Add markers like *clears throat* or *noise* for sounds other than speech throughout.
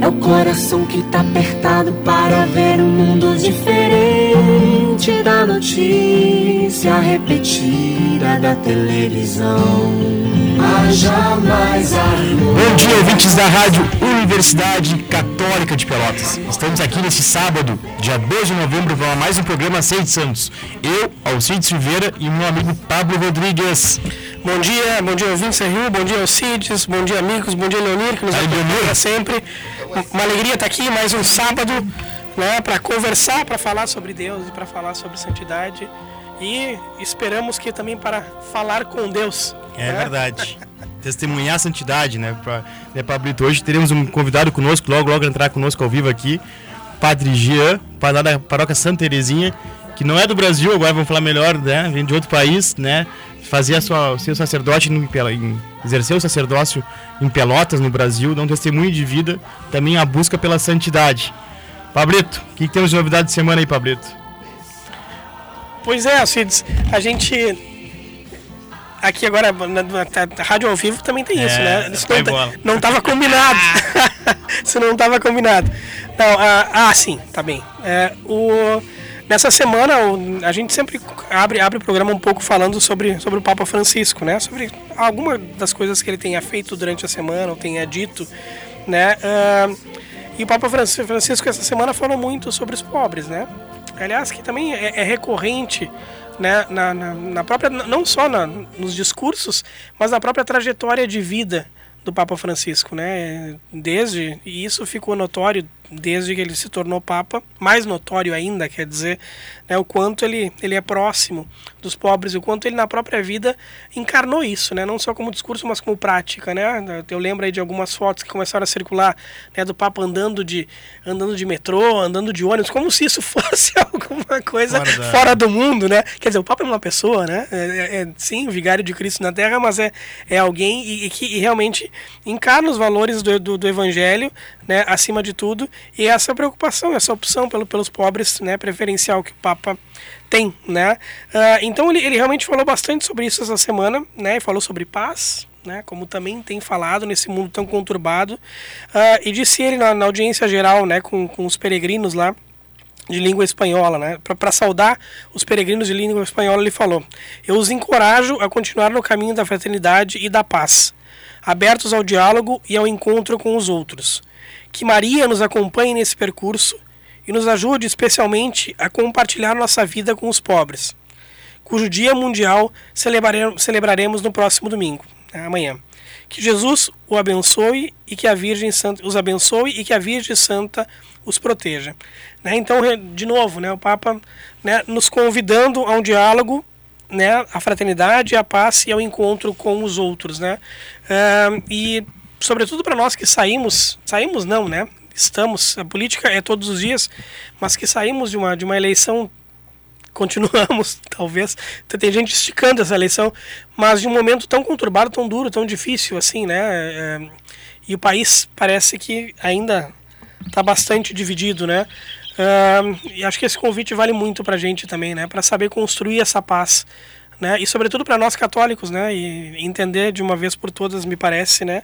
É o coração que tá apertado para ver um mundo diferente da notícia repetida da televisão. Haja mais amor. Bom dia, ouvintes da Rádio Universidade Católica de Pelotas. Estamos aqui nesse sábado, dia 2 de novembro, para mais um programa Seis Santos. Eu, Alcide Silveira e meu amigo Pablo Rodrigues. Bom dia, bom dia ouvintes Rio, bom dia Alcides, bom dia amigos, bom dia Leonir, que nos Aí, acompanha Leonir. sempre. Uma alegria estar aqui, mais um sábado, né, para conversar, para falar sobre Deus e para falar sobre santidade. E esperamos que também para falar com Deus. É né? verdade. *laughs* Testemunhar a santidade, né, pra, né, Pablito? Hoje teremos um convidado conosco, logo, logo entrar conosco ao vivo aqui, Padre Jean, da paróquia Santa Terezinha, que não é do Brasil, agora vamos falar melhor, né, vem de outro país, né, fazia sua, seu sacerdote, no, em, exerceu o sacerdócio em Pelotas, no Brasil, dá um testemunho de vida, também a busca pela santidade. Pablito, o que, que temos de novidade de semana aí, Pablito? Pois é, Alcides, a gente. Aqui agora, na, na- na rádio ao vivo também tem isso, É, né? Isso não, tá- bola. não tava combinado. *laughs* isso não tava combinado. Não, ah, ah, sim, tá bem. É, o, nessa semana, a gente sempre abre, abre o programa um pouco falando sobre, sobre o Papa Francisco, né? Sobre alguma das coisas que ele tenha feito durante a semana, ou tenha dito, né? Ah, e o Papa Franci- Francisco essa semana falou muito sobre os pobres, né? Aliás, que também é, é recorrente né, na, na, na própria, não só na, nos discursos, mas na própria trajetória de vida do Papa Francisco, né? Desde e isso ficou notório desde que ele se tornou Papa, mais notório ainda, quer dizer, né, o quanto ele, ele é próximo dos pobres, o quanto ele na própria vida encarnou isso, né? Não só como discurso, mas como prática, né? Eu lembro aí de algumas fotos que começaram a circular, né, do Papa andando de andando de metrô, andando de ônibus, como se isso *laughs* fosse alguma coisa Fora fora do mundo, né? Quer dizer, o Papa é uma pessoa, né? É, é- é, sim, vigário de Cristo na Terra, mas é, é alguém e, e que e realmente encarna os valores do, do, do Evangelho, né? Acima de tudo, e essa preocupação, essa opção pelo, pelos pobres, né? Preferencial que o Papa tem, né? Ah, então ele, ele realmente falou bastante sobre isso essa semana, né? Falou sobre paz, né? Como também tem falado nesse mundo tão conturbado, Ah, e disse ele na, na audiência geral, né? Com, com os peregrinos lá de língua espanhola, né? Para saudar os peregrinos de língua espanhola, ele falou: Eu os encorajo a continuar no caminho da fraternidade e da paz, abertos ao diálogo e ao encontro com os outros. Que Maria nos acompanhe nesse percurso e nos ajude especialmente a compartilhar nossa vida com os pobres, cujo Dia Mundial celebrare- celebraremos no próximo domingo, né, amanhã. Que Jesus o abençoe e que a Virgem Santa os abençoe e que a Virgem Santa os proteja. Né? Então, de novo, né, o Papa né, nos convidando a um diálogo, né, a fraternidade, a paz e ao encontro com os outros, né? Ah, e sobretudo para nós que saímos, saímos não, né? Estamos, a política é todos os dias, mas que saímos de uma de uma eleição continuamos, *laughs* talvez. Tem gente esticando essa eleição, mas de um momento tão conturbado, tão duro, tão difícil assim, né? É, e o país parece que ainda está bastante dividido, né? E acho que esse convite vale muito para a gente também, né? Para saber construir essa paz, né? E sobretudo para nós católicos, né? E entender de uma vez por todas, me parece, né?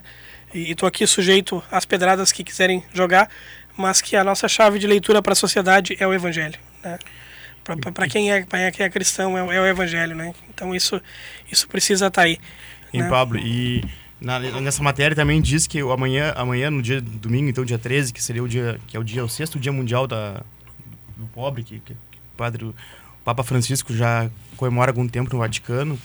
E estou aqui sujeito às pedradas que quiserem jogar, mas que a nossa chave de leitura para a sociedade é o Evangelho, né? Para quem é, quem é cristão é, o- é o Evangelho, né? Então isso isso precisa estar aí. Em né? Pablo, e na- nessa matéria também diz que amanhã, amanhã, no dia domingo, então dia 13, que seria o dia, que é o dia, o sexto dia mundial da, do pobre, que, que, que o padre, o Papa Francisco já comemora há algum tempo no Vaticano.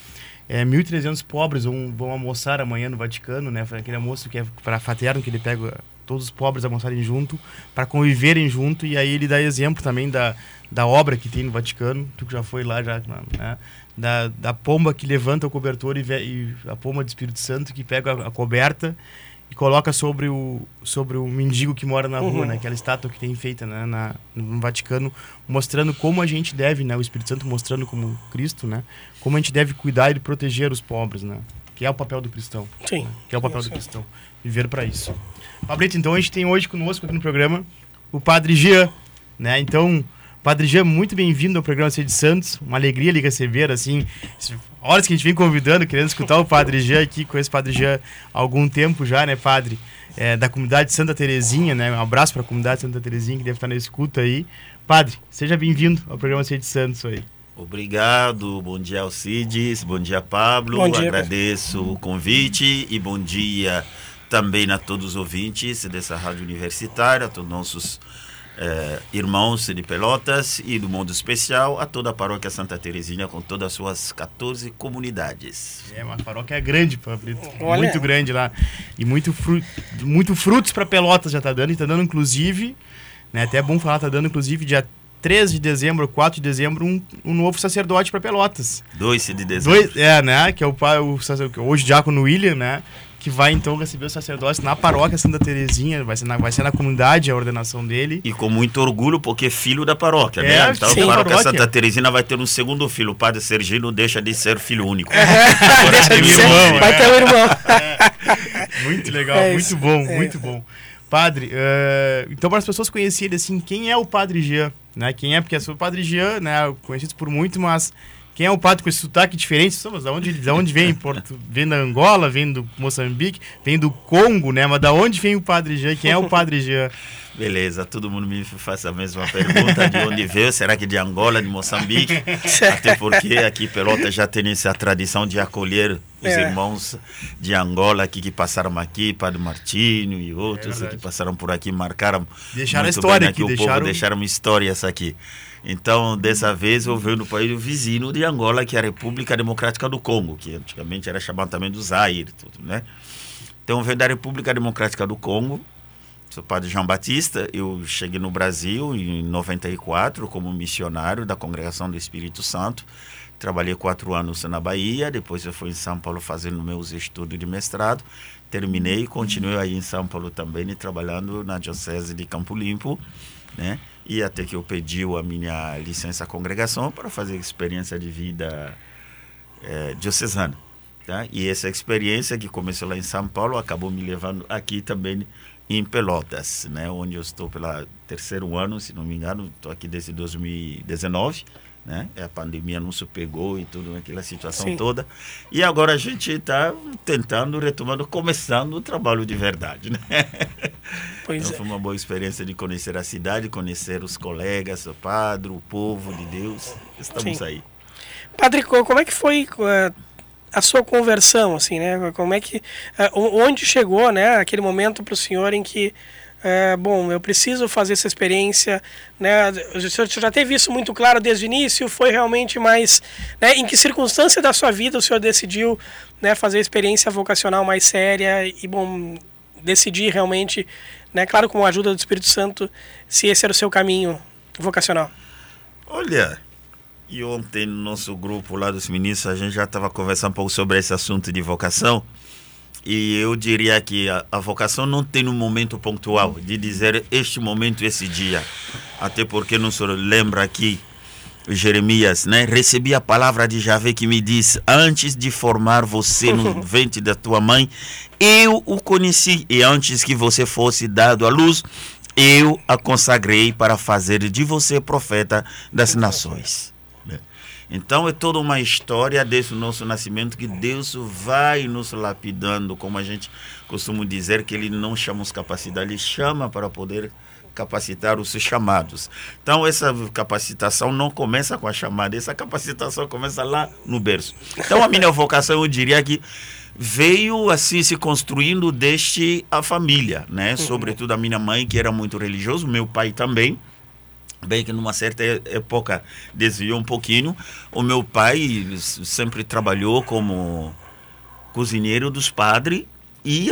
É, 1.300 pobres vão, vão almoçar amanhã no Vaticano, né? Aquele almoço que é para fraterno, que ele pega todos os pobres almoçarem junto, para conviverem junto, e aí ele dá exemplo também da, da obra que tem no Vaticano, tu que já foi lá já, né? Da, da pomba que levanta o cobertor e, e a pomba do Espírito Santo que pega a, a coberta e coloca sobre o, sobre o mendigo que mora na rua, uhum. né? Aquela estátua que tem feita né? na, no Vaticano, mostrando como a gente deve, né? O Espírito Santo mostrando como Cristo, né? Como a gente deve cuidar e proteger os pobres, né? Que é o papel do cristão. Sim. Que é o papel do cristão. Viver para isso. Pablito, então a gente tem hoje conosco aqui no programa o Padre Jean, né? Então, Padre Jean, muito bem-vindo ao programa C de Santos. Uma alegria lhe receber, assim, horas que a gente vem convidando, querendo escutar o Padre Jean aqui, conheço o Padre Jean há algum tempo já, né, Padre? É, da comunidade Santa Terezinha, né? Um abraço para a comunidade Santa Terezinha que deve estar na escuta aí. Padre, seja bem-vindo ao programa C de Santos aí. Obrigado, bom dia Alcides, bom dia Pablo, bom dia, agradeço o convite e bom dia também a todos os ouvintes dessa rádio universitária, a todos nossos eh, irmãos de Pelotas e do mundo especial, a toda a paróquia Santa Teresinha com todas as suas 14 comunidades. É uma paróquia grande, Pablito. Muito grande lá. E muito, fru muito frutos para Pelotas já está dando, e está dando inclusive, né, até é bom falar, está dando inclusive dia 3 de dezembro, 4 de dezembro, um, um novo sacerdote para Pelotas. 2 de dezembro. Dois, é, né? Que é o, o, o hoje diácono William, né? Que vai então receber o sacerdócio na paróquia Santa Terezinha, vai ser na, vai ser na comunidade a ordenação dele. E com muito orgulho, porque é filho da paróquia, né? é, né? Então sim, a paróquia, paróquia Santa Terezinha vai ter um segundo filho. O padre Sergino deixa de ser filho único. *laughs* É, deixa de ser, irmão, vai ter um irmão. É. *laughs* Muito legal, é muito bom, é. muito bom. Padre, uh, então para as pessoas conhecerem assim, quem é o Padre Jean, né? Quem é, porque o Padre Jean, né, conhecido por muito, mas quem é o padre com esse sotaque diferente? Somos, da onde, da onde vem? Porto, vem da Angola, vem do Moçambique, vem do Congo, né? Mas da onde vem o padre Jean? Quem é o padre Jean? *laughs* Beleza, todo mundo me faz a mesma pergunta: de onde veio? Será que de Angola, de Moçambique? *laughs* Até porque aqui Pelota já tem essa tradição de acolher os é. irmãos de Angola aqui que passaram aqui, Padre Martinho e outros é que passaram por aqui, marcaram. Deixaram a história aqui, o deixaram... povo deixaram histórias aqui. Então, dessa vez, eu venho no país vizinho de Angola, que é a República Democrática do Congo, que antigamente era chamado também do Zaire, tudo, né? Então, eu venho da República Democrática do Congo, sou padre João Batista, eu cheguei no Brasil em 94 como missionário da Congregação do Espírito Santo, trabalhei quatro anos na Bahia, depois eu fui em São Paulo fazendo meus estudos de mestrado, terminei e continuei aí em São Paulo também, trabalhando na Diocese de Campo Limpo, né? E até que eu pedi a minha licença congregação para fazer experiência de vida é, diocesana. Tá? E essa experiência que começou lá em São Paulo acabou me levando aqui também em Pelotas, né? onde eu estou pelo terceiro ano, se não me engano, estou aqui desde 2019 né? A pandemia não se pegou e tudo, aquela situação Sim. toda. E agora a gente está tentando, retomando, começando o trabalho de verdade, né? Pois então, é. foi uma boa experiência de conhecer a cidade, conhecer os colegas, o padre, o povo de Deus. Estamos Sim. aí. Padre, como é que foi a sua conversão, assim, né? Como é que, onde chegou, né? Aquele momento para o senhor em que é, bom, eu preciso fazer essa experiência, né? O senhor já teve isso muito claro desde o início? Foi realmente mais, né? Em que circunstância da sua vida o senhor decidiu, né? Fazer a experiência vocacional mais séria e bom decidir realmente, né? Claro, com a ajuda do Espírito Santo, se esse era o seu caminho vocacional. Olha, e ontem no nosso grupo lá dos ministros a gente já estava conversando um pouco sobre esse assunto de vocação. E eu diria que a, a, vocação não tem um momento pontual de dizer este momento, esse dia. Até porque não se lembra aqui Jeremias, né? Recebi a palavra de Javé que me diz: Antes de formar você no *laughs* ventre da tua mãe, eu o conheci. E antes que você fosse dado à luz, eu a consagrei para fazer de você profeta das nações. Então é toda uma história desse nosso nascimento que Deus vai nos lapidando, como a gente costuma dizer, que Ele não chama os capacidades, Ele chama para poder capacitar os chamados. Então essa capacitação não começa com a chamada, essa capacitação começa lá no berço. Então a minha vocação eu diria que veio assim se construindo desde a família, né? Sobretudo a minha mãe que era muito religioso, meu pai também bem que numa certa época desviou um pouquinho. O meu pai sempre trabalhou como cozinheiro dos padres e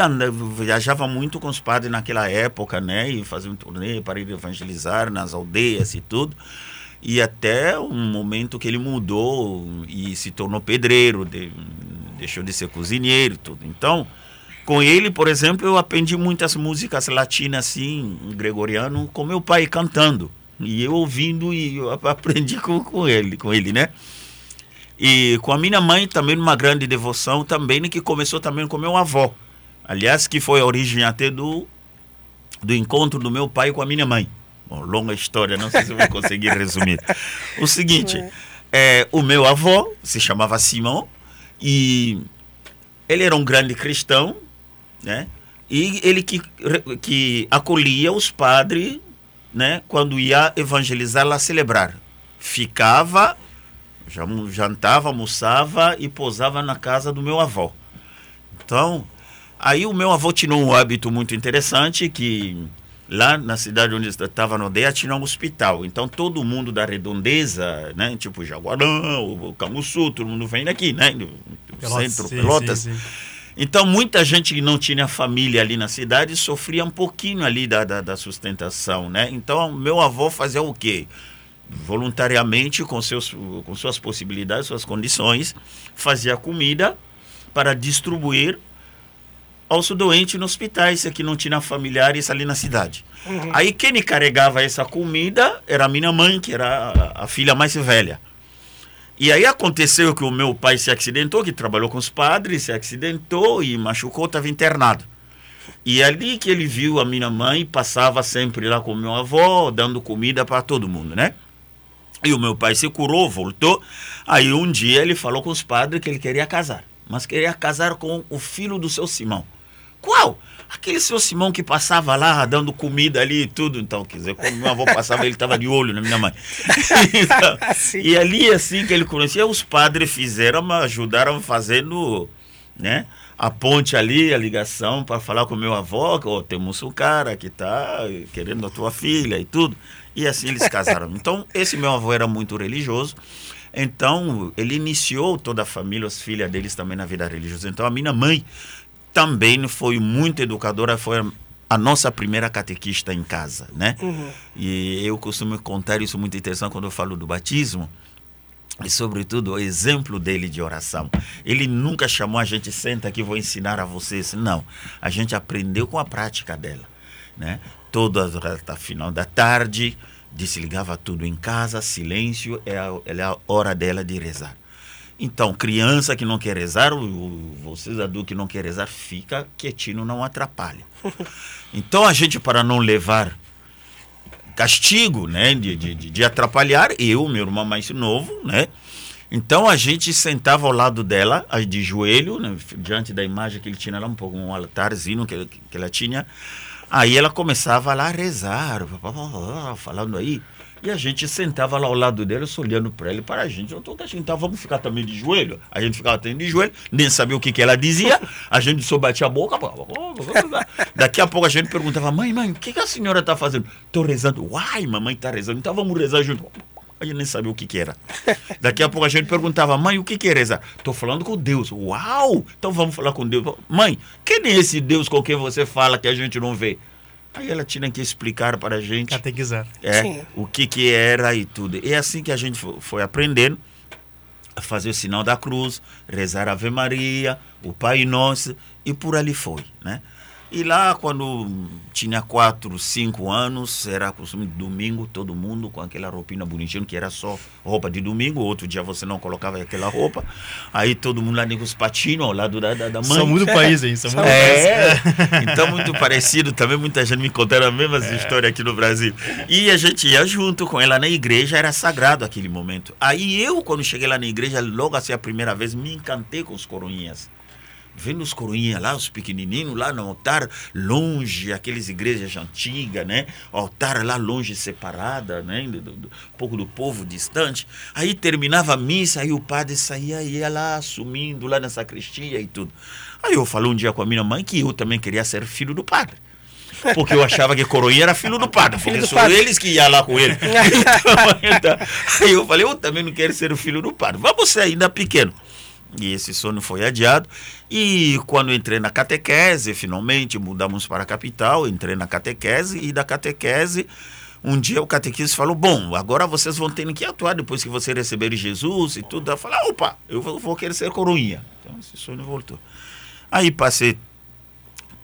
viajava muito com os padres naquela época, né? E fazia um turnê para ir evangelizar nas aldeias e tudo. E até um momento que ele mudou e se tornou pedreiro, de, deixou de ser cozinheiro tudo. Então, Com ele, por exemplo, eu aprendi muitas músicas latinas assim, gregoriano, com meu pai cantando. E eu ouvindo e eu aprendi com, com ele, com ele, né? E com a minha mãe também uma grande devoção também, que começou também com meu avô. Aliás, que foi a origem até do, do encontro do meu pai com a minha mãe. Bom, longa história, não sei se eu vou conseguir resumir. O seguinte, é, o meu avô se chamava Simão e ele era um grande cristão, né? E ele que, que acolhia os padres, né? Quando ia evangelizar lá celebrar. Ficava jantava, almoçava e posava na casa do meu avô. Então, aí o meu avô tinha um hábito muito interessante que lá na cidade onde estava no aldeia tinha um hospital. Então todo mundo da redondeza, né, tipo Jaguarão, o Camuçu, todo mundo vem daqui, né, do, Pelotas, centro, sim, Pelotas. Sim, sim. Então muita gente que não tinha família ali na cidade sofria um pouquinho ali da, da, da sustentação, né? Então meu avô fazia o quê? voluntariamente, com, seus, com suas possibilidades, suas condições, fazia comida para distribuir aos doentes nos hospitais, que não tinha familiares ali na cidade. Uhum. Aí quem carregava essa comida era a minha mãe, que era a, a filha mais velha. E aí aconteceu que o meu pai se acidentou, que trabalhou com os padres, se acidentou e machucou, estava internado. E ali que ele viu a minha mãe, passava sempre lá com meu avô, dando comida para todo mundo, né? E o meu pai se curou, voltou. Aí um dia ele falou com os padres que ele queria casar, mas queria casar com o filho do seu Simão. Qual? Aquele seu Simão que passava lá dando comida ali e tudo. Então, quer dizer, quando meu avô passava, ele estava de olho na minha mãe. *laughs* então, e ali, assim que ele conhecia, os padres fizeram, ajudaram fazendo, né? a ponte ali, a ligação para falar com meu avô, que oh, temos um cara que está querendo a tua filha e tudo. E assim eles casaram. Então, esse meu avô era muito religioso. Então, ele iniciou toda a família, as filhas deles também na vida religiosa. Então, a minha mãe também foi muito educadora, foi a nossa primeira catequista em casa, né? Uhum. E eu costumo contar isso muito interessante quando eu falo do batismo e sobretudo o exemplo dele de oração. Ele nunca chamou a gente senta aqui vou ensinar a vocês, não. A gente aprendeu com a prática dela, né? toda a final da tarde, desligava tudo em casa, silêncio, é a, é a hora dela de rezar. Então, criança que não quer rezar, vocês adultos que não querem rezar, fica quietinho, não atrapalha. *laughs* Então, a gente, para não levar castigo, né, de, de, de atrapalhar, eu, meu irmão mais novo, né, então a gente sentava ao lado dela, de joelho, né, diante da imagem que ele tinha lá, um pouco um altarzinho que, que ela tinha. Aí ela começava lá a rezar, *laughs* falando aí. E a gente sentava lá ao lado dela, só olhando para ele, para a gente. Eu tô assim, então vamos ficar também de joelho. A gente ficava também de joelho, nem sabia o que, que ela dizia. A gente só batia a boca. Daqui a pouco a gente perguntava, mãe, mãe, o que, que a senhora está fazendo? Estou rezando. Uai, mamãe está rezando. Então vamos rezar junto. A gente nem sabia o que, que era. Daqui a pouco a gente perguntava, mãe, o que, que é rezar? Estou falando com Deus. Uau! Então vamos falar com Deus. Mãe, quem é esse Deus com quem você fala que a gente não vê? Aí ela tinha que explicar para a gente. Catequizar. É, Sim. o que, que era e tudo. E é assim que a gente foi aprendendo a fazer o sinal da cruz, rezar a Ave Maria, o Pai Nosso, e por ali foi, né? E lá, quando tinha quatro, cinco anos, era costume de domingo, todo mundo com aquela roupinha bonitinha, que era só roupa de domingo. Outro dia você não colocava aquela roupa. Aí todo mundo lá com os patinhos ao lado da, da, da mãe. São muito *laughs* país, hein? São muito é, então muito parecido. Também muita gente me contaram a mesma é. história aqui no Brasil. E a gente ia junto com ela na igreja, era sagrado aquele momento. Aí eu, quando cheguei lá na igreja, logo assim a primeira vez, me encantei com os coroinhas vendo os coroinhas lá, os pequenininhos lá no altar, longe, aquelas igrejas antigas, né? O altar lá longe, separada, né? Do, do, um pouco do povo distante. Aí terminava a missa, aí o padre saía e ia lá, sumindo lá na sacristia e tudo. Aí eu falei um dia com a minha mãe que eu também queria ser filho do padre. Porque eu achava que coroinha era filho do padre, porque são padre. eles que iam lá com ele. *laughs* Então, *laughs* então, aí eu falei, eu também não quero ser o filho do padre. Vamos ser ainda pequeno. E esse sonho foi adiado. E quando entrei na catequese, finalmente mudamos para a capital, entrei na catequese e da catequese um dia o catequista falou: Bom, agora vocês vão ter que atuar depois que você receber Jesus e tudo. Eu falei: Opa, eu vou querer ser coroinha. Então esse sonho voltou. Aí passei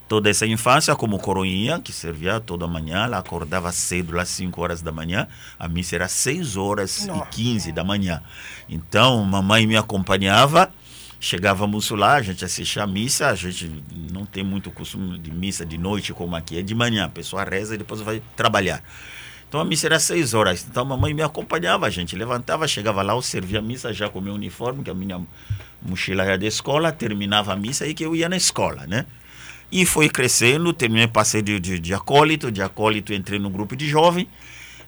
toda essa infância como coroinha, que servia toda manhã. Ela acordava cedo, às 5 horas da manhã. A missa era 6 horas Nossa. e 15 da manhã. Então, mamãe me acompanhava. Chegávamos lá, a gente assistia a missa. A gente não tem muito costume de missa de noite como aqui, é de manhã. A pessoa reza e depois vai trabalhar. Então a missa era seis horas. Então a mamãe me acompanhava, a gente levantava, chegava lá, eu servia a missa já com o meu uniforme, que a minha mochila era da escola, terminava a missa e que eu ia na escola, né? E foi crescendo, terminei, passei de, de, de acólito, de acólito entrei no grupo de jovem.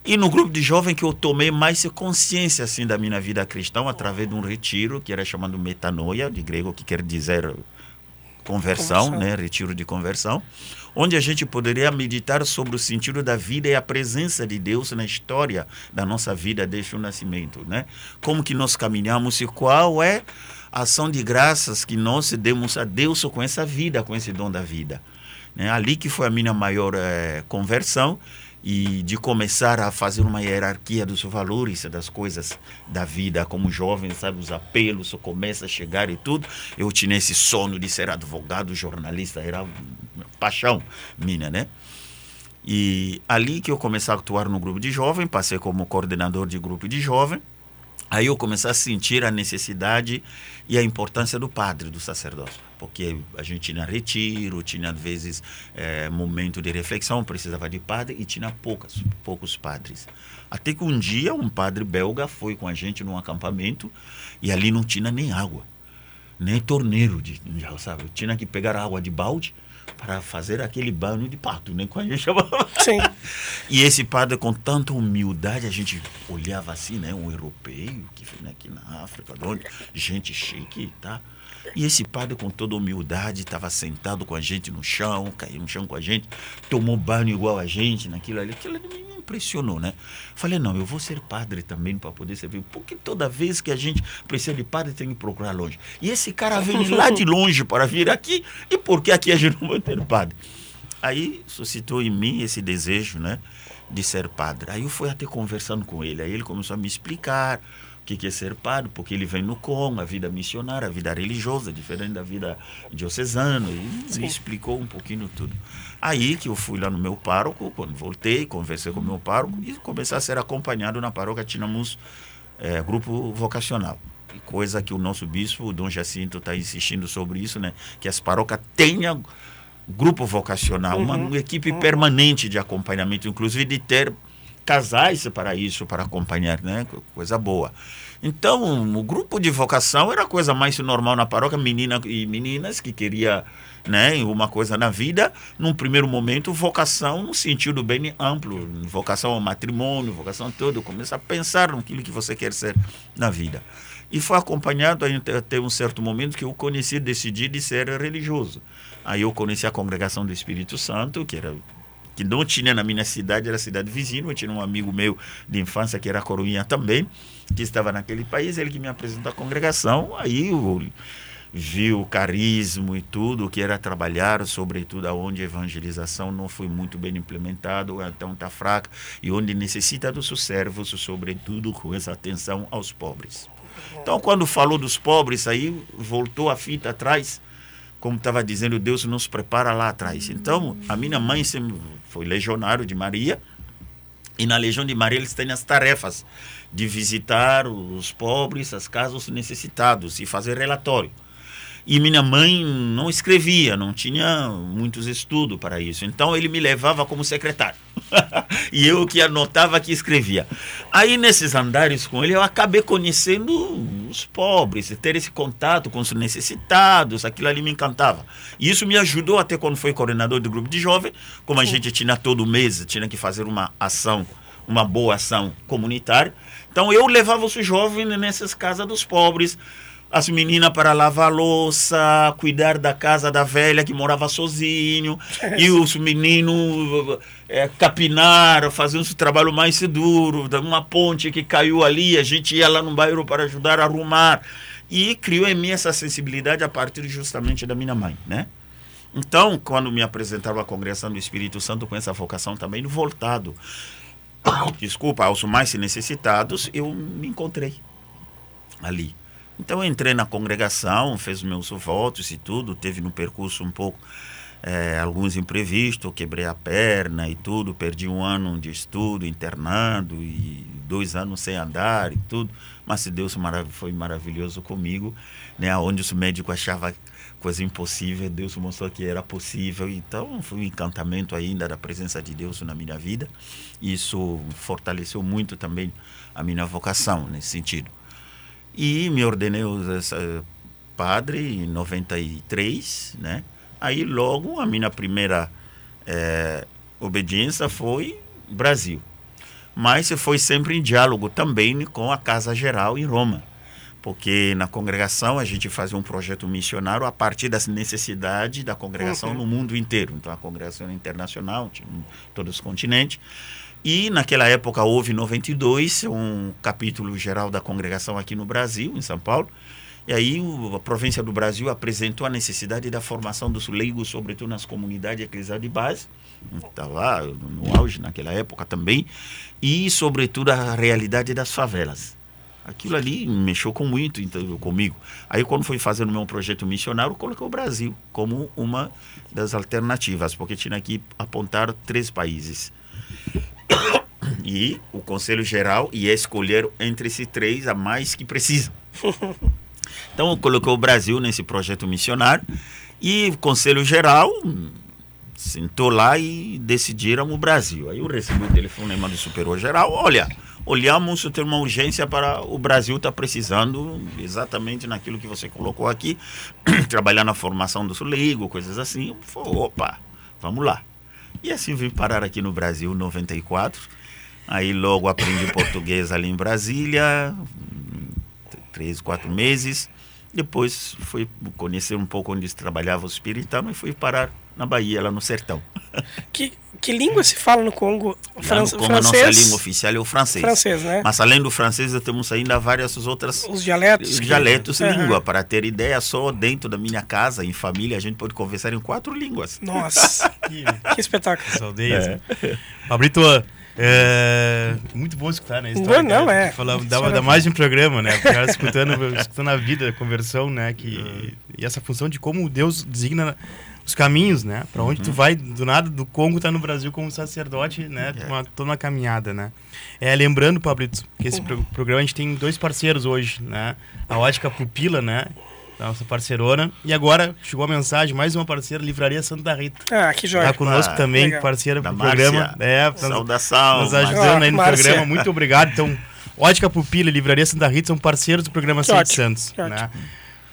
E no grupo de jovem que eu tomei mais consciência assim da minha vida cristã através de um retiro que era chamado metanoia, de grego que quer dizer conversão, conversão. né, retiro de conversão, onde a gente poderia meditar sobre o sentido da vida e a presença de Deus na história da nossa vida desde o nascimento, né? Como que nós caminhamos e qual é ação de graças que nós demos a Deus com essa vida, com esse dom da vida. Né? Ali que foi a minha maior é, conversão e de começar a fazer uma hierarquia dos valores das coisas da vida como jovem sabe os apelos começa a chegar e tudo eu tinha esse sono de ser advogado jornalista era paixão minha né e ali que eu comecei a atuar no grupo de jovem passei como coordenador de grupo de jovem Aí eu comecei a sentir a necessidade e a importância do padre, do sacerdócio. Porque a gente tinha retiro, tinha às vezes é, momento de reflexão, precisava de padre e tinha poucas, poucos padres. Até que um dia um padre belga foi com a gente num acampamento e ali não tinha nem água, nem torneiro, de, sabe? Tinha que pegar água de balde para fazer aquele banho de pato, né? Como a gente chamava. Sim. E esse padre, com tanta humildade, a gente olhava assim, né? Um europeu que vem aqui na África, onde gente chique, tá? E esse padre, com toda humildade, estava sentado com a gente no chão, caiu no chão com a gente, tomou banho igual a gente, naquilo ali. Aquilo ali me impressionou, né? Falei, não, eu vou ser padre também para poder servir. Porque toda vez que a gente precisa de padre, tem que procurar longe. E esse cara vem lá de longe para vir aqui, e por que aqui a gente não vai ter padre? Aí suscitou em mim esse desejo, né? De ser padre. Aí eu fui até conversando com ele. Aí ele começou a me explicar que, que é ser padre, porque ele vem no com, a vida missionária, a vida religiosa, diferente da vida diocesana, e me explicou um pouquinho tudo. Aí que eu fui lá no meu pároco, quando voltei, conversei com o meu pároco e comecei a ser acompanhado na paróquia, tínhamos é, grupo vocacional. Coisa que o nosso bispo, o Dom Jacinto, está insistindo sobre isso, né? Que as paróquias tenham grupo vocacional, uhum. uma, equipe uhum. permanente de acompanhamento, inclusive de ter casais para isso, para acompanhar, né? Coisa boa. Então, o grupo de vocação era a coisa mais normal na paróquia, menina e meninas que queria, né, uma coisa na vida. Num primeiro momento, vocação no sentido bem amplo, vocação ao matrimônio, vocação a tudo, começa a pensar naquilo que você quer ser na vida. E foi acompanhado até um certo momento que eu conheci, decidi de ser religioso. Aí eu conheci a congregação do Espírito Santo, que era que não tinha na minha cidade, era cidade vizinha. Eu tinha um amigo meu de infância que era coroinha também, que estava naquele país, ele que me apresentou a congregação. Aí eu vi o carisma e tudo, que era trabalhar, sobretudo aonde a evangelização não foi muito bem implementada, então está fraca, e onde necessita dos seus servos, sobretudo com essa atenção aos pobres. Então, quando falou dos pobres, aí voltou a fita atrás como estava dizendo, Deus nos prepara lá atrás. Então, a minha mãe foi legionário de Maria, e na Legião de Maria eles têm as tarefas de visitar os pobres, as casas necessitados e fazer relatório. E minha mãe não escrevia, não tinha muitos estudos para isso. Então ele me levava como secretário. *laughs* e eu que anotava que escrevia. Aí nesses andares com ele eu acabei conhecendo os pobres, ter esse contato com os necessitados, aquilo ali me encantava. E isso me ajudou até quando fui coordenador do grupo de jovens, como a gente tinha todo mês, tinha que fazer uma ação, uma boa ação comunitária. Então eu levava os jovens nessas casas dos pobres, as meninas para lavar louça, cuidar da casa da velha que morava sozinho, e os meninos é, capinar, fazer um trabalho mais duro, uma ponte que caiu ali, a gente ia lá no bairro para ajudar a arrumar. E criou em mim essa sensibilidade a partir justamente da minha mãe, né? Então, quando me apresentava a congregação do Espírito Santo com essa vocação também voltado, *coughs* desculpa, aos mais necessitados, eu me encontrei ali. Então eu entrei na congregação, fez meus votos e tudo, teve no percurso um pouco é, alguns imprevistos, quebrei a perna e tudo, perdi um ano de estudo, internado e dois anos sem andar e tudo, mas Deus foi maravilhoso comigo, né? Onde os médicos achavam coisa impossível, Deus mostrou que era possível, então foi um encantamento ainda da presença de Deus na minha vida, isso fortaleceu muito também a minha vocação nesse sentido. E me ordenei padre em 93, né? Aí logo a minha primeira é, obediência foi Brasil. Mas foi sempre em diálogo também com a Casa Geral em Roma. Porque na congregação a gente fazia um projeto missionário a partir das necessidades da congregação uhum. no mundo inteiro. Então a congregação internacional, todos os continentes. E naquela época houve 92, um capítulo geral da congregação aqui no Brasil, em São Paulo. E aí a província do Brasil apresentou a necessidade da formação dos leigos, sobretudo nas comunidades eclesiais de base, estava no auge naquela época também, e sobretudo a realidade das favelas. Aquilo ali mexeu com muito então, comigo. Aí quando fui fazendo meu projeto missionário, coloquei o Brasil como uma das alternativas, porque tinha que apontar três países. E o Conselho Geral ia escolher entre esses três a mais que precisa. *laughs* Então, colocou o Brasil nesse projeto missionário e o Conselho Geral sentou lá e decidiram o Brasil. Aí eu recebi o telefonema do Superior Geral, olha, olhamos, tem uma urgência para o Brasil está precisando exatamente naquilo que você colocou aqui, *clears throat* trabalhar na formação do leigo, coisas assim. Eu falei, opa, vamos lá. E assim vim parar aqui no Brasil, 94. Aí logo aprendi *laughs* português ali em Brasília, três, quatro meses. Depois fui conhecer um pouco onde se trabalhava o espiritano e fui parar na Bahia, lá no sertão. *laughs* Que, que língua se fala no Congo? Fran no Congo francês? a nossa língua oficial é o francês. Francês, né? Mas além do francês, temos ainda várias outras... Os dialetos? Os dialetos e uhum. língua. Para ter ideia, só dentro da minha casa, em família, a gente pode conversar em quatro línguas. Nossa, que, *laughs* que espetáculo. As aldeias. É. Fabrício, é, muito bom escutar, né? História, não, não é. Falar, dá, dá, mais de um programa, né? O cara escutando, *laughs* escutando a vida, a conversão, né? Que, e essa função de como Deus designa os caminhos, né? Para onde uhum. tu vai, do nada, do Congo tá no Brasil como sacerdote, né? Yeah. Uma, toda uma caminhada, né? É, lembrando, Pablito, que esse uhum. pro programa a gente tem dois parceiros hoje, né? A Ótica Pupila, né? Nossa parceirona. E agora chegou a mensagem, mais uma parceira, Livraria Santa Rita. Ah, que joia. Está conosco ah, também, legal. parceira do programa. É, Saudação. Nos ajudando aí no Márcia. programa. Muito obrigado. Então, Ótica Pupila e Livraria Santa Rita são parceiros do programa Sete Santos. Né?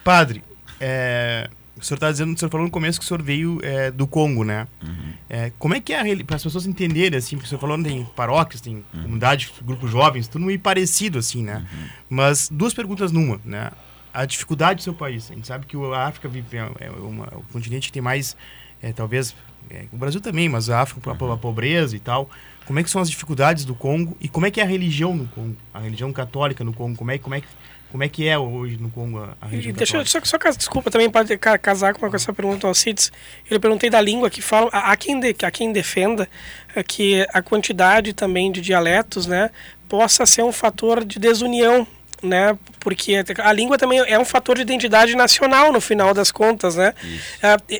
Padre, é, o senhor está dizendo, o senhor falou no começo que o senhor veio é, do Congo, né? Uhum. É, como é que é, para as pessoas entenderem, assim, porque o senhor falou tem paróquias, tem uhum. comunidade, grupos jovens, tudo meio parecido, assim, né? Uhum. Mas duas perguntas numa, né? A dificuldade do seu país. A gente sabe que a África vive, é, é uma, o continente que tem mais, é, talvez, é, o Brasil também, mas a África, a, a pobreza e tal. Como é que são as dificuldades do Congo e como é que é a religião no Congo, a religião católica no Congo, como é, como é que como é que é hoje no Congo a, a religião Deixa eu, só, só desculpa também para casar com essa pergunta ao Cids. Eu perguntei da língua que fala há quem de, há quem defenda é, que a quantidade também de dialetos, né, possa ser um fator de desunião né? Porque a língua também é um fator de identidade nacional no final das contas, né?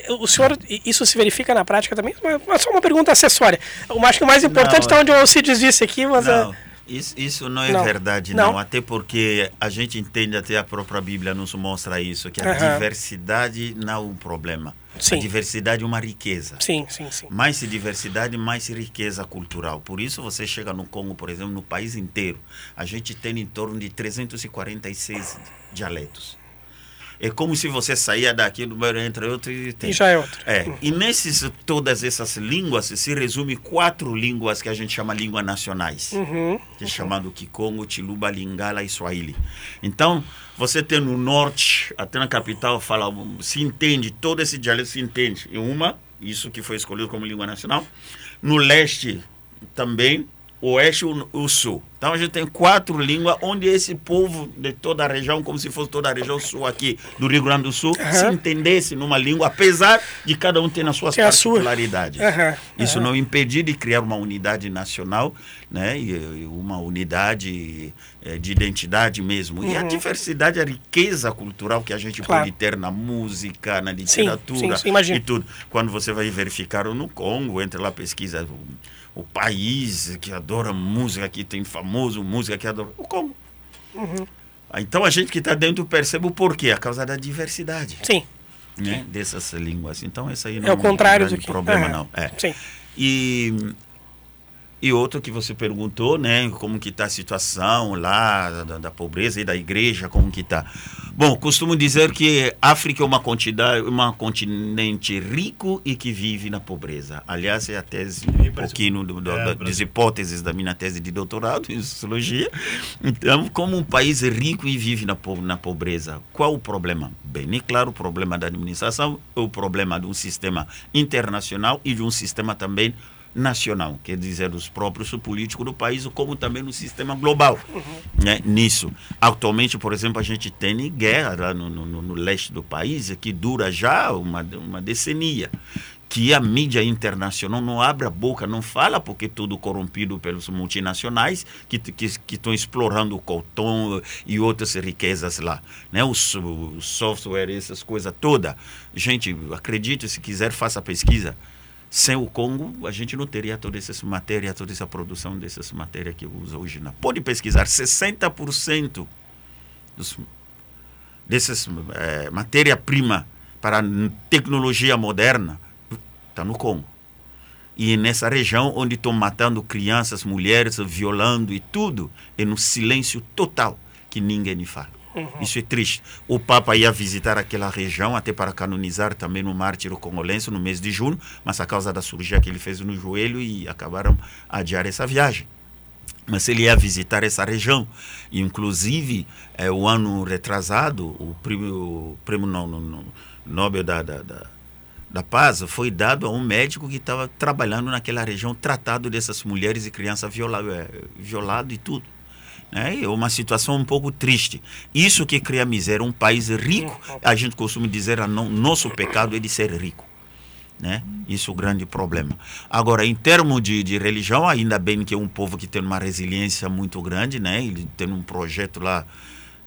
Uh, o senhor isso se verifica na prática também? Mas só uma pergunta acessória. Eu acho que o mais importante está onde o Alcides disse aqui, mas não. Uh, isso, isso não é não. verdade, não. não. Até porque a gente entende, até a própria Bíblia nos mostra isso, que a uhum. diversidade não é um problema. Sim. A diversidade é uma riqueza. Sim, sim, sim. Mais diversidade, mais riqueza cultural. Por isso você chega no Congo, por exemplo, no país inteiro, a gente tem em torno de 346 dialetos. É como se você saía daqui do Beira entre outro e tem. E já é outro. É. E nesses todas essas línguas se resume quatro línguas que a gente chama línguas nacionais, uhum. que é chamado Kikongo, Chiluba, Lingala e Swahili. Então você tem no norte, até na capital, fala, se entende, todo esse dialeto se entende. E uma, isso que foi escolhido como língua nacional. No leste também, oeste e o, o sul. Então a gente tem quatro línguas onde esse povo de toda a região, como se fosse toda a região sul aqui do Rio Grande do Sul, se entendesse numa língua, apesar de cada um ter nas suas a sua. particularidades. Aham, Isso não impedir de criar uma unidade nacional, né? E, uma unidade eh, de identidade mesmo. E a diversidade, a riqueza cultural que a gente Claro. pode ter na música, na sim, literatura sim, imagino. e tudo. Quando você vai verificar no Congo, entra lá, pesquisa o, país que adora música, que tem famoso música que adora. O Congo. Uhum. Ah, Então a gente que está dentro percebe o porquê, a causa da diversidade Sim, né, dessas línguas. Então isso aí não é o contrário um do que... problema, não. É. Sim. E, e outro que você perguntou, né? Como que está a situação lá da, da pobreza e da igreja, como que está. Bom, costumo dizer que África é uma, quantidade, uma continente rico e que vive na pobreza. Aliás, é a tese, um pouquinho do, do, É, da- das hipóteses da minha tese de doutorado em sociologia. Então, como um país rico e vive na, na pobreza, qual o problema? Bem, é claro, o problema da administração, o problema de um sistema internacional e de um sistema também nacional, quer dizer, os próprios políticos do país, como também no sistema global. Né? Nisso. Atualmente, por exemplo, a gente tem guerra lá no, no, no- leste do país, que dura já uma, uma decenia que a mídia internacional não abre a boca, não fala, porque é tudo corrompido pelos multinacionais que estão explorando o colton e outras riquezas lá, né? O, o software, essas coisas todas. Gente, acredite, se quiser, faça pesquisa. Sem o Congo, a gente não teria toda essa matéria, toda essa produção dessas matérias que usa hoje. Não. Pode pesquisar, 60% dos, dessas eh, matéria-prima para tecnologia moderna está no Congo. E nessa região onde estão matando crianças, mulheres, violando e tudo, é no silêncio total que ninguém me fala. Isso é triste. O Papa ia visitar aquela região até para canonizar também no mártir congolense no mês de junho, mas a causa da cirurgia que ele fez no joelho e acabaram adiar essa viagem mas ele ia visitar essa região. Inclusive, é, o ano retrasado, o prêmio, o prêmio no- no- no- Nobel da, da, da, da Paz foi dado a um médico que estava trabalhando naquela região, tratado dessas mulheres e crianças violadas é, violado e tudo. Né? É uma situação um pouco triste. Isso que cria miséria. Um país rico, a gente costuma dizer, a não, nosso pecado é de ser rico né? Isso é o grande problema. Agora, em termos de, de religião, ainda bem que é um povo que tem uma resiliência muito grande, né? Ele tem um projeto lá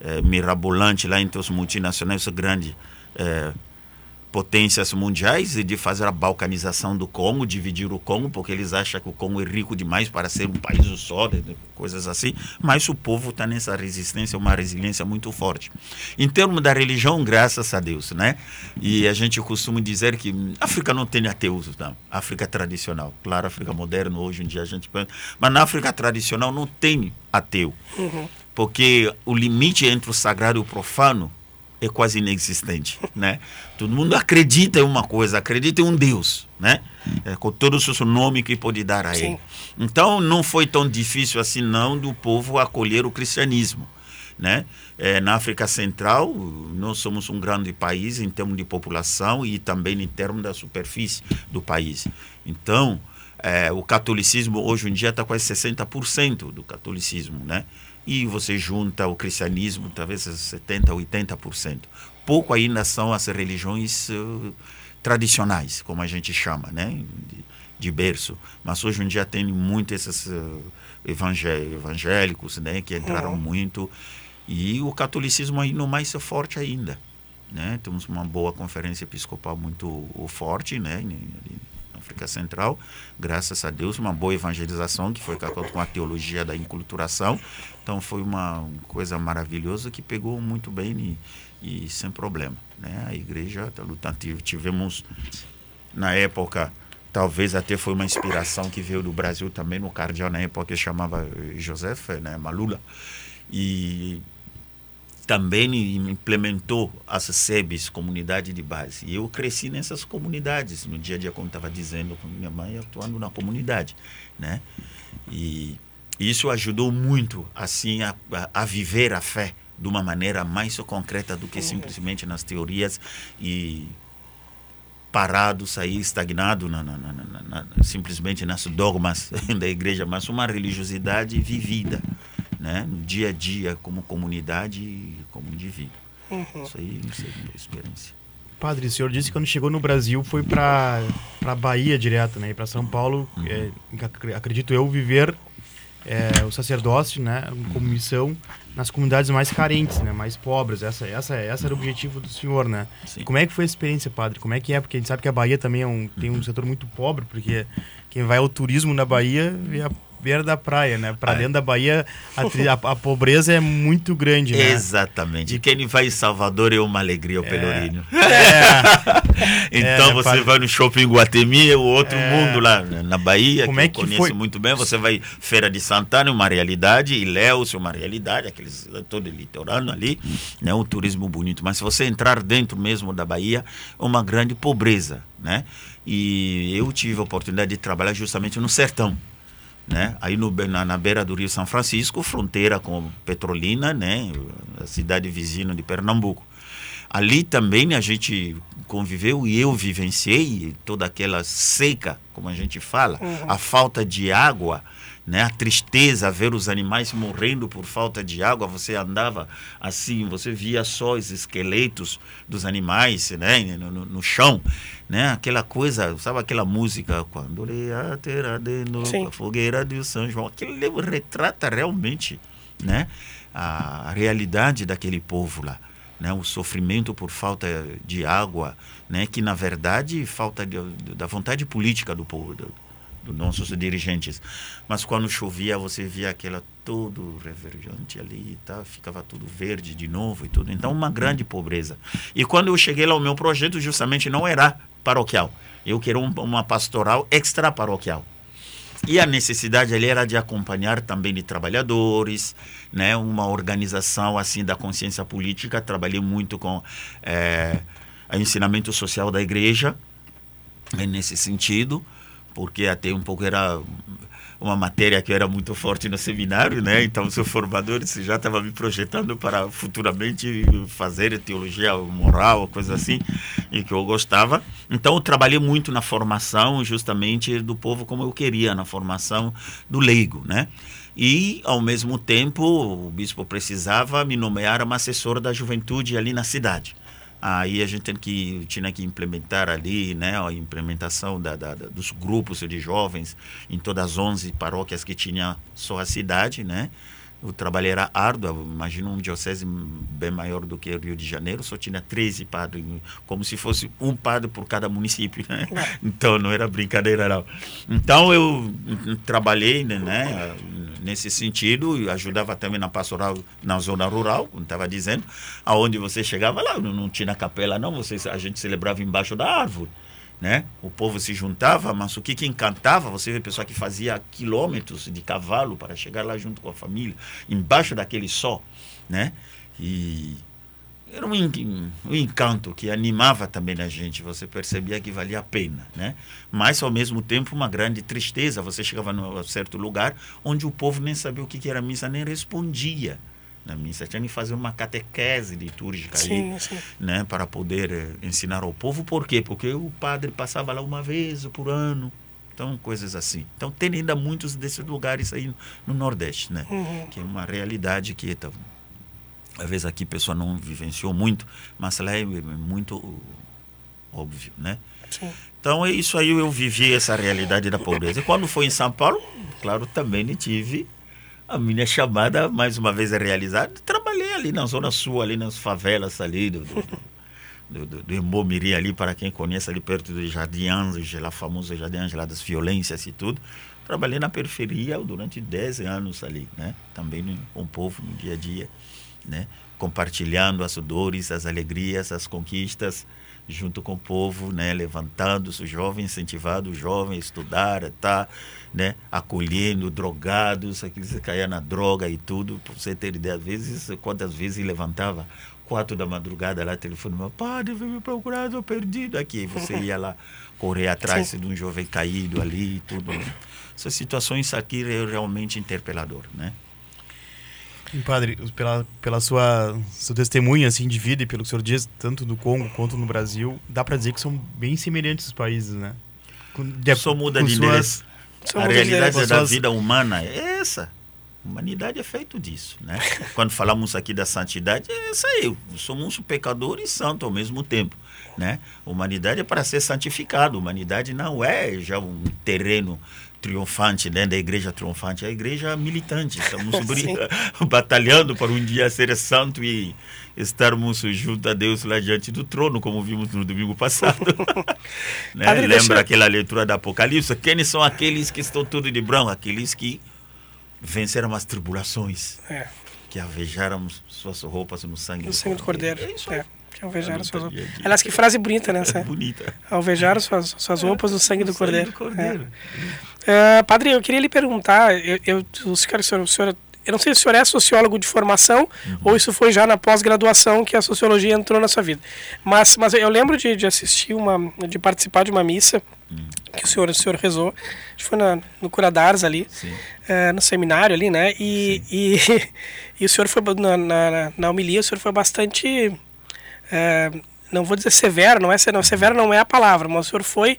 eh, mirabolante lá entre os multinacionais, os grandes eh, potências mundiais e de fazer a balcanização do Congo, dividir o Congo, porque eles acham que o Congo é rico demais para ser um país só, coisas assim. Mas o povo está nessa resistência, uma resiliência muito forte. Em termos da religião, graças a Deus, né? E a gente costuma dizer que África não tem ateus, não. África tradicional. Claro, África moderna, hoje em dia a gente pensa. Mas na África tradicional não tem ateu. Porque o limite entre o sagrado e o profano é quase inexistente, né? Todo mundo acredita em uma coisa, acredita em um Deus, né? É, com todos os nomes que pode dar a Sim. ele. Então não foi tão difícil assim não do povo acolher o cristianismo, né? É, na África Central nós somos um grande país em termos de população e também em termos da superfície do país. Então é, o catolicismo hoje em dia está quase 60% do catolicismo, né? E você junta o cristianismo, talvez 70%, 80%. Pouco ainda são as religiões eh, tradicionais, como a gente chama, né? De, de berço. Mas hoje em dia tem muito esses evangé- evangélicos, né? Que entraram muito. E o catolicismo ainda mais forte ainda. Né? Temos uma boa conferência episcopal muito forte, né? África Central, graças a Deus, uma boa evangelização que foi com a- teologia da inculturação. Então foi uma coisa maravilhosa que pegou muito bem e, e sem problema. Né? A igreja está lutando. Tive- Tivemos, na época, talvez até foi uma inspiração que veio do Brasil também, no cardeal na época que chamava Joseph né? Malula. E também implementou as SEBs, comunidade de base. E eu cresci nessas comunidades, no dia a dia, como estava dizendo com minha mãe, atuando na comunidade, né? E isso ajudou muito, assim, a, a, a viver a fé de uma maneira mais concreta do que simplesmente nas teorias e parado, sair estagnado na, na, na, na, simplesmente nas dogmas *laughs* da igreja, mas uma religiosidade vivida, né? no dia a dia, como comunidade e como indivíduo. Uhum. Isso aí não sei a experiência. Padre, o senhor disse que quando chegou no Brasil foi para para Bahia direto, né? Para São Paulo, uhum. é, acredito eu, viver é, o sacerdócio, né? Como missão nas comunidades mais carentes, né? Mais pobres. Essa, essa, essa era o objetivo do senhor, né? Sim. Como é que foi a experiência, padre? Como é que é? Porque a gente sabe que a Bahia também é um, tem um setor muito pobre, porque quem vai ao turismo na Bahia vê a beira da praia, né? Para dentro da Bahia, a, a, a, pobreza é muito grande, né? Exatamente. E quem vai em Salvador é uma alegria, o é. Pelourinho. É. *laughs* então é, você vai no shopping Guatemi, é o outro é. mundo lá na Bahia, Como que, é que eu conheço foi? muito bem. Você vai Feira de Santana, uma realidade, e Léus, uma realidade, aqueles todo litorâneo ali, né? Um turismo bonito. Mas se você entrar dentro mesmo da Bahia, é uma grande pobreza, né? E eu tive a oportunidade de trabalhar justamente no sertão né? Aí no, na, na, beira do Rio São Francisco, fronteira com Petrolina, né? A cidade vizinha de Pernambuco. Ali também a gente conviveu e eu vivenciei toda aquela seca, como a gente fala, uhum. a falta de água, né? A tristeza, ver os animais morrendo por falta de água, você andava assim, você via só os esqueletos dos animais, né? No, no, no chão, né? Aquela coisa, sabe aquela música quando a terra de novo, a fogueira de São João, aquilo retrata realmente, né? A, a realidade daquele povo lá. Né, o sofrimento por falta de água, né, que na verdade falta de, da vontade política do povo, do, dos nossos dirigentes. Mas quando chovia, você via aquela todo reverjante ali, tá? ficava tudo verde de novo e tudo. Então, uma grande pobreza. E quando eu cheguei lá, o meu projeto justamente não era paroquial. Eu queria um, uma pastoral extra paroquial. E a necessidade ali era de acompanhar também de trabalhadores, né, uma organização assim da consciência política. Trabalhei muito com é, o ensinamento social da igreja, né, nesse sentido porque até um pouco era uma matéria que era muito forte no seminário, né? Então, sou formador já estava me projetando para futuramente fazer teologia moral, coisa assim, e que eu gostava. Então, eu trabalhei muito na formação, justamente do povo como eu queria, na formação do leigo, né? E, ao mesmo tempo, o bispo precisava me nomear uma assessora da juventude ali na cidade. Aí a gente tem que, tinha que implementar ali né, a implementação da, da, dos grupos de jovens em todas as 11 paróquias que tinha só a cidade, né? O trabalho era árduo, imagina um diocese bem maior do que o Rio de Janeiro, só tinha 13 padres, como se fosse um padre por cada município, né? Então não era brincadeira não. Então eu trabalhei né, né nesse sentido, ajudava também na pastoral na zona rural, como estava dizendo, aonde você chegava lá, não tinha capela não, você, a gente celebrava embaixo da árvore né? O povo se juntava, mas o que, que encantava, você vê pessoa que fazia quilômetros de cavalo para chegar lá junto com a família, embaixo daquele sol, né? E era um, um encanto que animava também a gente, você percebia que valia a pena, né? Mas ao mesmo tempo uma grande tristeza, você chegava num certo lugar onde o povo nem sabia o que, que era missa, nem respondia na missa. Tinha que fazer uma catequese litúrgica sim, ali, sim. né, para poder eh, ensinar ao povo. Por quê? Porque o padre passava lá uma vez por ano. Então, coisas assim. Então, tem ainda muitos desses lugares aí no Nordeste, né? Uhum. Que é uma realidade que, tá, às vezes, aqui a pessoa não vivenciou muito, mas lá é muito óbvio, né? Sim. Então, é isso aí eu vivi essa realidade da pobreza. E quando foi em São Paulo, claro, também tive a minha chamada, mais uma vez, é realizada. Trabalhei ali na Zona Sul, ali nas favelas ali do, do, do, do, Embomiri, ali, para quem conhece, ali perto do Jardim Ângela, famoso Jardim Ângela das violências e tudo. Trabalhei na periferia durante 10 anos ali, né? Também com o povo no dia a dia, né? Compartilhando as dores, as alegrias, as conquistas, junto com o povo, né, levantando os jovens, incentivando os jovens a estudar, tá, né, acolhendo drogados, aqueles que caíam na droga e tudo, para você ter ideia, às vezes, quantas vezes levantava quatro da madrugada lá, telefone, meu padre, vem me procurar, estou perdido aqui. Você ia lá correr atrás Sim. de um jovem caído ali e tudo. Essas situações aqui é realmente interpelador, né? Padre, pela, pela sua seu testemunho assim de vida e pelo que o senhor diz, tanto no Congo quanto no Brasil, dá para dizer que são bem semelhantes os países, né? Com, de, Só muda de suas, A realidade da vida humana é essa. A humanidade é feito disso, né? *laughs* Quando falamos aqui da santidade, é isso aí. Somos um pecador e santo ao mesmo tempo, né? A humanidade é para ser santificado. A humanidade não é já um terreno triunfante, né, da igreja triunfante, a igreja militante. Estamos *laughs* *laughs* batalhando para um dia ser santo e estarmos junto a Deus lá diante do trono, como vimos no domingo passado. *laughs* né? Padre, Lembra deixa... aquela leitura da Apocalipse? Quem são aqueles que estão tudo de branco? Aqueles que venceram as tribulações, é. que avejaram suas roupas no sangue, no do, sangue do Cordeiro. É isso. É. Que alvejaram suas roupas. Aliás, que frase bonita, né? É bonita. *laughs* Alvejaram suas, suas roupas no sangue do Cordeiro. Do cordeiro. É. Uh, padre, eu queria lhe perguntar, eu, eu, o senhor, o senhor eu não sei se o senhor é sociólogo de formação uhum. ou isso foi já na pós-graduação que a sociologia entrou na sua vida. Mas, mas eu lembro de, de assistir uma, de participar de uma missa uhum. que o senhor, o senhor rezou, acho que foi na, no Curadars ali, uh, no seminário ali, né? E, e, *laughs* e, o senhor foi na, na, na homilia, o senhor foi bastante é, não vou dizer severo, não é não, severo não é a palavra, mas o senhor foi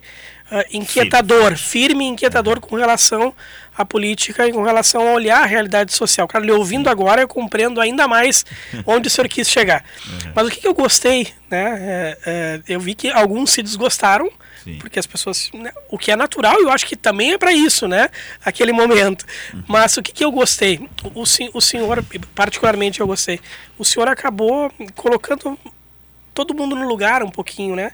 uh, inquietador, firme e inquietador com relação à política e com relação a olhar a realidade social. Cara, lhe ouvindo agora, eu compreendo ainda mais *laughs* onde o senhor quis chegar. Uhum. Mas o que, que, eu gostei, né? É, é, eu vi que alguns se desgostaram, Sim. porque as pessoas, né, o que é natural, eu acho que também é para isso, né? Aquele momento. Uhum. Mas o que, que eu gostei? O, o, o senhor, particularmente eu gostei. O senhor acabou colocando todo mundo no lugar um pouquinho, né?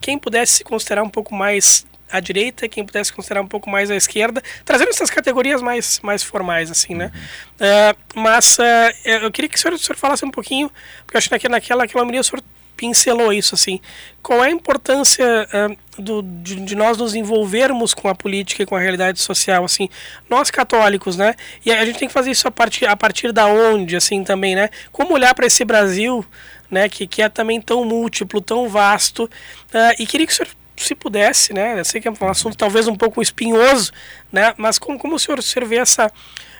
Quem pudesse se considerar um pouco mais à direita, quem pudesse considerar um pouco mais à esquerda, trazendo essas categorias mais, mais formais, assim, né? Uh, mas uh, eu queria que o senhor, o senhor, falasse um pouquinho, porque acho que naquela, naquela homilia o senhor pincelou isso, assim. Qual é a importância uh, do, de, de, nós nos envolvermos com a política e com a realidade social, assim? Nós católicos, né? E a gente tem que fazer isso a partir, a partir da onde, assim, também, né? Como olhar para esse Brasil né, que, que é também tão múltiplo, tão vasto. Uh, e queria que o senhor, se pudesse, né, eu sei que é um assunto talvez um pouco espinhoso, né, mas como, como o, senhor, o senhor vê essa,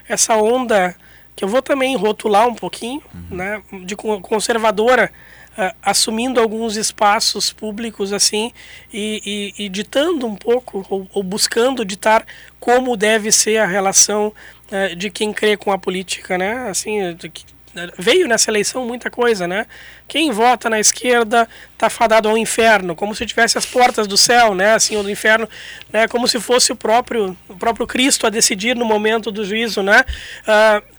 essa onda, que eu vou também rotular um pouquinho, uhum. né, de conservadora, uh, assumindo alguns espaços públicos assim e, e, e ditando um pouco, ou, ou, buscando ditar como deve ser a relação uh, de quem crê com a política, né, assim, de, veio nessa eleição muita coisa, né? Quem vota na esquerda está fadado ao inferno, como se tivesse as portas do céu, né? Assim, ou do inferno, né? Como se fosse o próprio, o próprio Cristo a decidir no momento do juízo, né? Uh,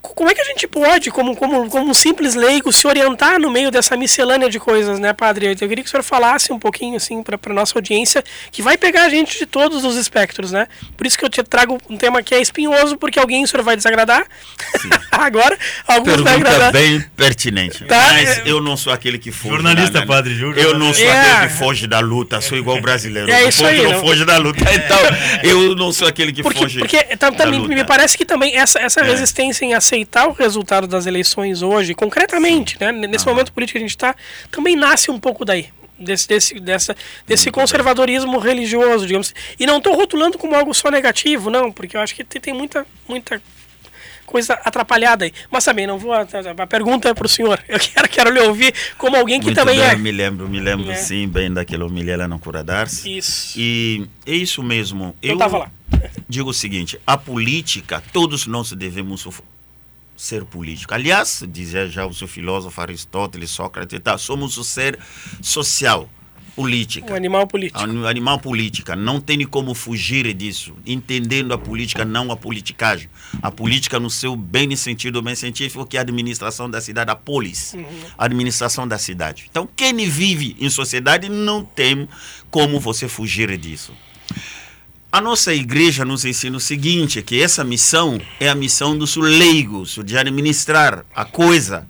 como é que a gente pode, como, como, como um simples leigo, se orientar no meio dessa miscelânea de coisas, né, padre? Eu queria que o senhor falasse um pouquinho, assim, para a nossa audiência, que vai pegar a gente de todos os espectros, né? Por isso que eu te trago um tema que é espinhoso, porque alguém o senhor vai desagradar. *laughs* Agora, alguns Pergunta vai agradar. bem pertinente. Tá? Mas eu não sou aquele que foge. Jornalista, da, padre Júlio. Eu não sou é. aquele que foge da luta, sou igual brasileiro. É isso aí. Não, não foge da luta. Então, eu não sou aquele que porque, foge. Porque tá, também me parece que também essa, essa é. resistência em aceitar aceitar o resultado das eleições hoje, concretamente, né, nesse ah. momento político que a gente está, também nasce um pouco daí. Desse, desse, dessa, desse conservadorismo religioso, digamos. E não estou rotulando como algo só negativo, não, porque eu acho que tem, tem muita, muita coisa atrapalhada aí. Mas também não vou. A, a pergunta é para o senhor. Eu quero, quero lhe ouvir como alguém que Muito também bem, é. Me lembro, me lembro é. sim, bem daquele homilia lá no Curadars. Isso. E é isso mesmo. Eu estava lá. Digo o seguinte: a política, todos nós devemos ser político. Aliás, dizia já o seu filósofo Aristóteles, Sócrates, tá, somos o ser social, política. O animal político. O animal política. Não tem como fugir disso. Entendendo a política, não a politicagem. A política no seu bem sentido, bem científico, que é a administração da cidade, a polis. Uhum. A administração da cidade. Então, quem vive em sociedade não tem como você fugir disso. A nossa igreja nos ensina o seguinte, que essa missão é a missão dos leigos, de administrar a coisa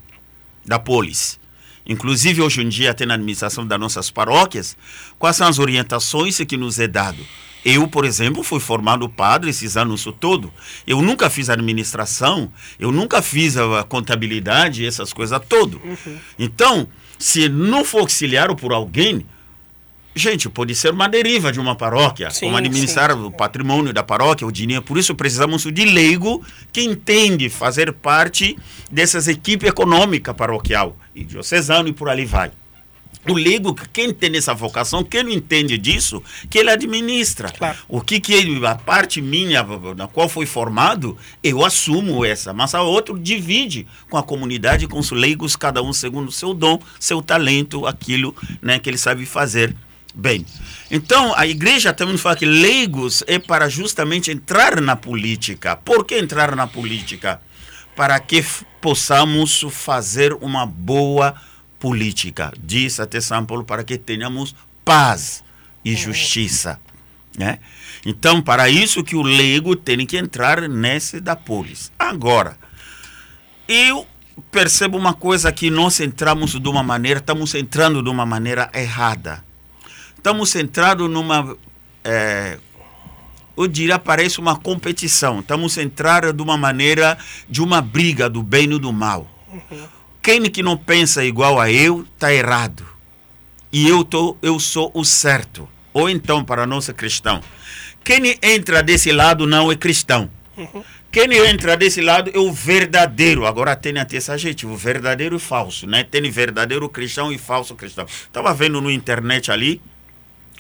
da polis. Inclusive, hoje em dia, até na administração das nossas paróquias, quais são as orientações que nos é dado? Eu, por exemplo, fui formado padre esses anos todo. Eu nunca fiz administração, eu nunca fiz a contabilidade, essas coisas todo. Uhum. Então, se não for auxiliado por alguém, Gente, pode ser uma deriva de uma paróquia, Sim, como administrar sim. o patrimônio da paróquia, o dinheiro. Por isso precisamos de leigo que entende fazer parte dessas equipes econômicas paroquial e diocesano e por ali vai. O leigo, quem tem essa vocação, quem não entende disso, que ele administra. Claro. O que que ele- a parte minha na qual foi formado, eu assumo essa, mas a outro divide com a comunidade, com os leigos, cada um segundo o seu dom, seu talento, aquilo né, que ele sabe fazer bem. Então, a igreja também fala que leigos é para justamente entrar na política. Por que entrar na política? Para que possamos fazer uma boa política. Diz até São Paulo, para que tenhamos paz e justiça. Né? Então, para isso que o leigo tem que entrar nesse da polis. Agora, eu percebo uma coisa que nós entramos de uma maneira, estamos entrando de uma maneira errada. Estamos entrando numa, eh, eu diria, parece uma competição. Estamos entrando de uma maneira de uma briga do bem e do mal. Quem que não pensa igual a eu, está errado. E eu, tô, eu sou o certo. Ou então, para nós cristão, quem entra desse lado não é cristão. Quem entra desse lado é o verdadeiro. Agora tem até esse adjetivo, verdadeiro e falso, né? Tem verdadeiro cristão e falso cristão. Estava vendo no internet ali,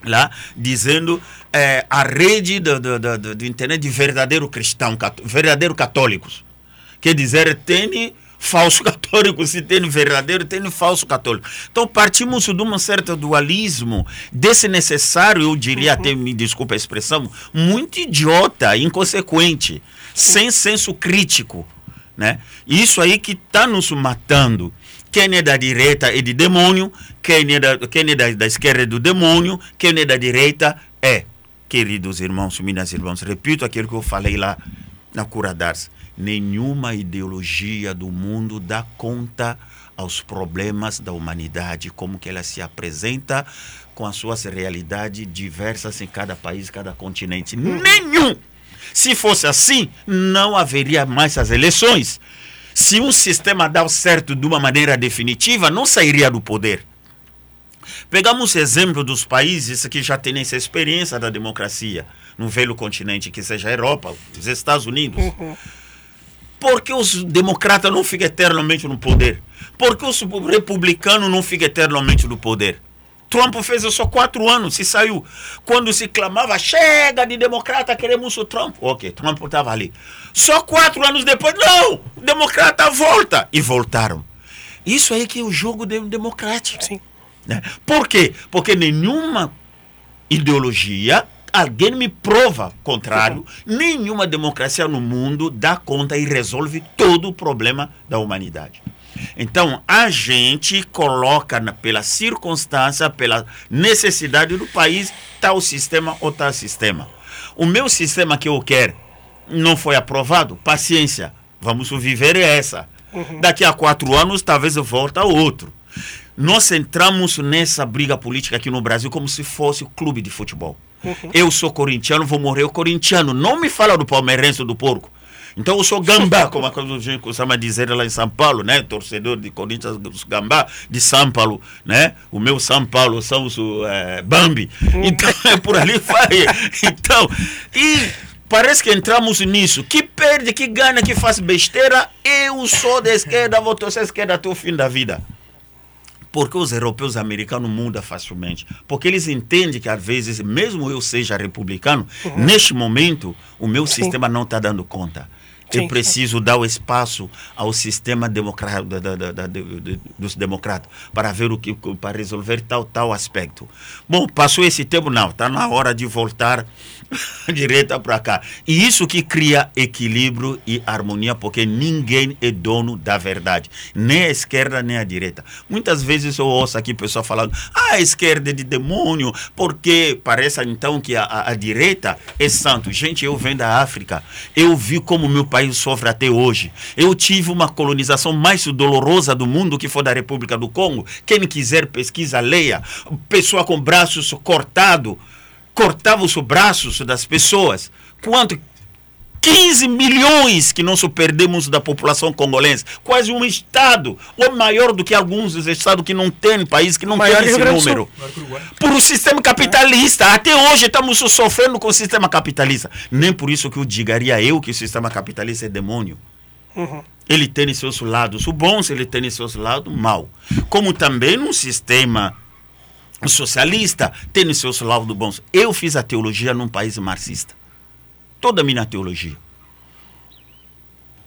lá, dizendo eh, a rede do, do, do, do- internet de verdadeiro cristão, cat- verdadeiro católicos. Quer dizer, tem falso *laughs* católico, se tem verdadeiro, tem falso católico. Então partimos de um certo dualismo desnecessário, eu diria até, me desculpa a expressão, muito idiota, inconsequente, sem senso crítico. Né? Isso aí que está nos matando. Quem é da direita é de demônio, quem é, da, quem é da, da esquerda é do demônio, quem é da direita é. Queridos irmãos, minhas irmãs, repito aquilo que eu falei lá na Cura d'Ars. Nenhuma ideologia do mundo dá conta aos problemas da humanidade, como que ela se apresenta com as suas realidades diversas em cada país, cada continente. Nenhum! Se fosse assim, não haveria mais as eleições. Se um sistema dá certo de uma maneira definitiva, não sairia do poder. Pegamos exemplo dos países que já têm essa experiência da democracia no velho continente, que seja a Europa, os Estados Unidos. Por que os democratas não ficam eternamente no poder? Por que os republicanos não ficam eternamente no poder? Trump fez só quatro anos e saiu. Quando se clamava, chega de democrata, queremos o Trump. Ok, Trump estava ali. Só quatro anos depois, não, o democrata volta. E voltaram. Isso aí que é o jogo de- democrático. Sim. né? Por quê? Porque nenhuma ideologia, alguém me prova contrário, nenhuma democracia no mundo dá conta e resolve todo o problema da humanidade. Então, a gente coloca na- pela circunstância, pela necessidade do país, tal sistema ou tal sistema. O meu sistema que eu quero não foi aprovado, paciência, vamos viver essa. Daqui a quatro anos, talvez eu volte a outro. Nós entramos nessa briga política aqui no Brasil como se fosse o clube de futebol. Eu sou corintiano, vou morrer o corintiano. Não me fala do palmeirense ou do porco. Então eu sou gambá, como a coisa a gente costuma dizer lá em São Paulo, né? Torcedor de Corinthians, gambá de São Paulo, né? O meu São Paulo são os eh, Bambi. Então é por ali vai. Então, e parece que entramos nisso. Que perde, que ganha, que faz besteira. Eu sou da esquerda, vou torcer à esquerda até o fim da vida. Porque os europeus e americanos mudam facilmente. Porque eles entendem que, às vezes, mesmo eu seja republicano, neste momento, o meu sistema não está dando conta. Sim, Eu sim. preciso dar o espaço ao sistema democra- da- da- da- de- dos democratas para ver o que para resolver tal tal aspecto. Bom, passou esse tempo não, está na hora de voltar *laughs* direita para cá. E isso que cria equilíbrio e harmonia, porque ninguém é dono da verdade, nem a esquerda nem a direita. Muitas vezes eu ouço aqui pessoal falando: "Ah, a esquerda é de demônio", porque parece então que a, a, a direita é santo. Gente, eu venho da África. Eu vi como meu país sofre até hoje. Eu tive uma colonização mais dolorosa do mundo que foi da República do Congo. Quem quiser pesquisa, leia. Pessoa com braços cortados, cortava os braços das pessoas. Quanto 15 milhões que nós perdemos da população congolesa. Quase um estado, ou maior do que alguns dos estados que não tem, país que não Maior tem esse número. Por um sistema capitalista. Até hoje estamos sofrendo com o sistema capitalista. Nem por isso que eu digaria eu que o sistema capitalista é demônio. Ele tem seus lados bons, ele tem seus lados maus. Como também no sistema socialista tem seus lados bons. Eu fiz a teologia num país marxista. Toda a minha teologia.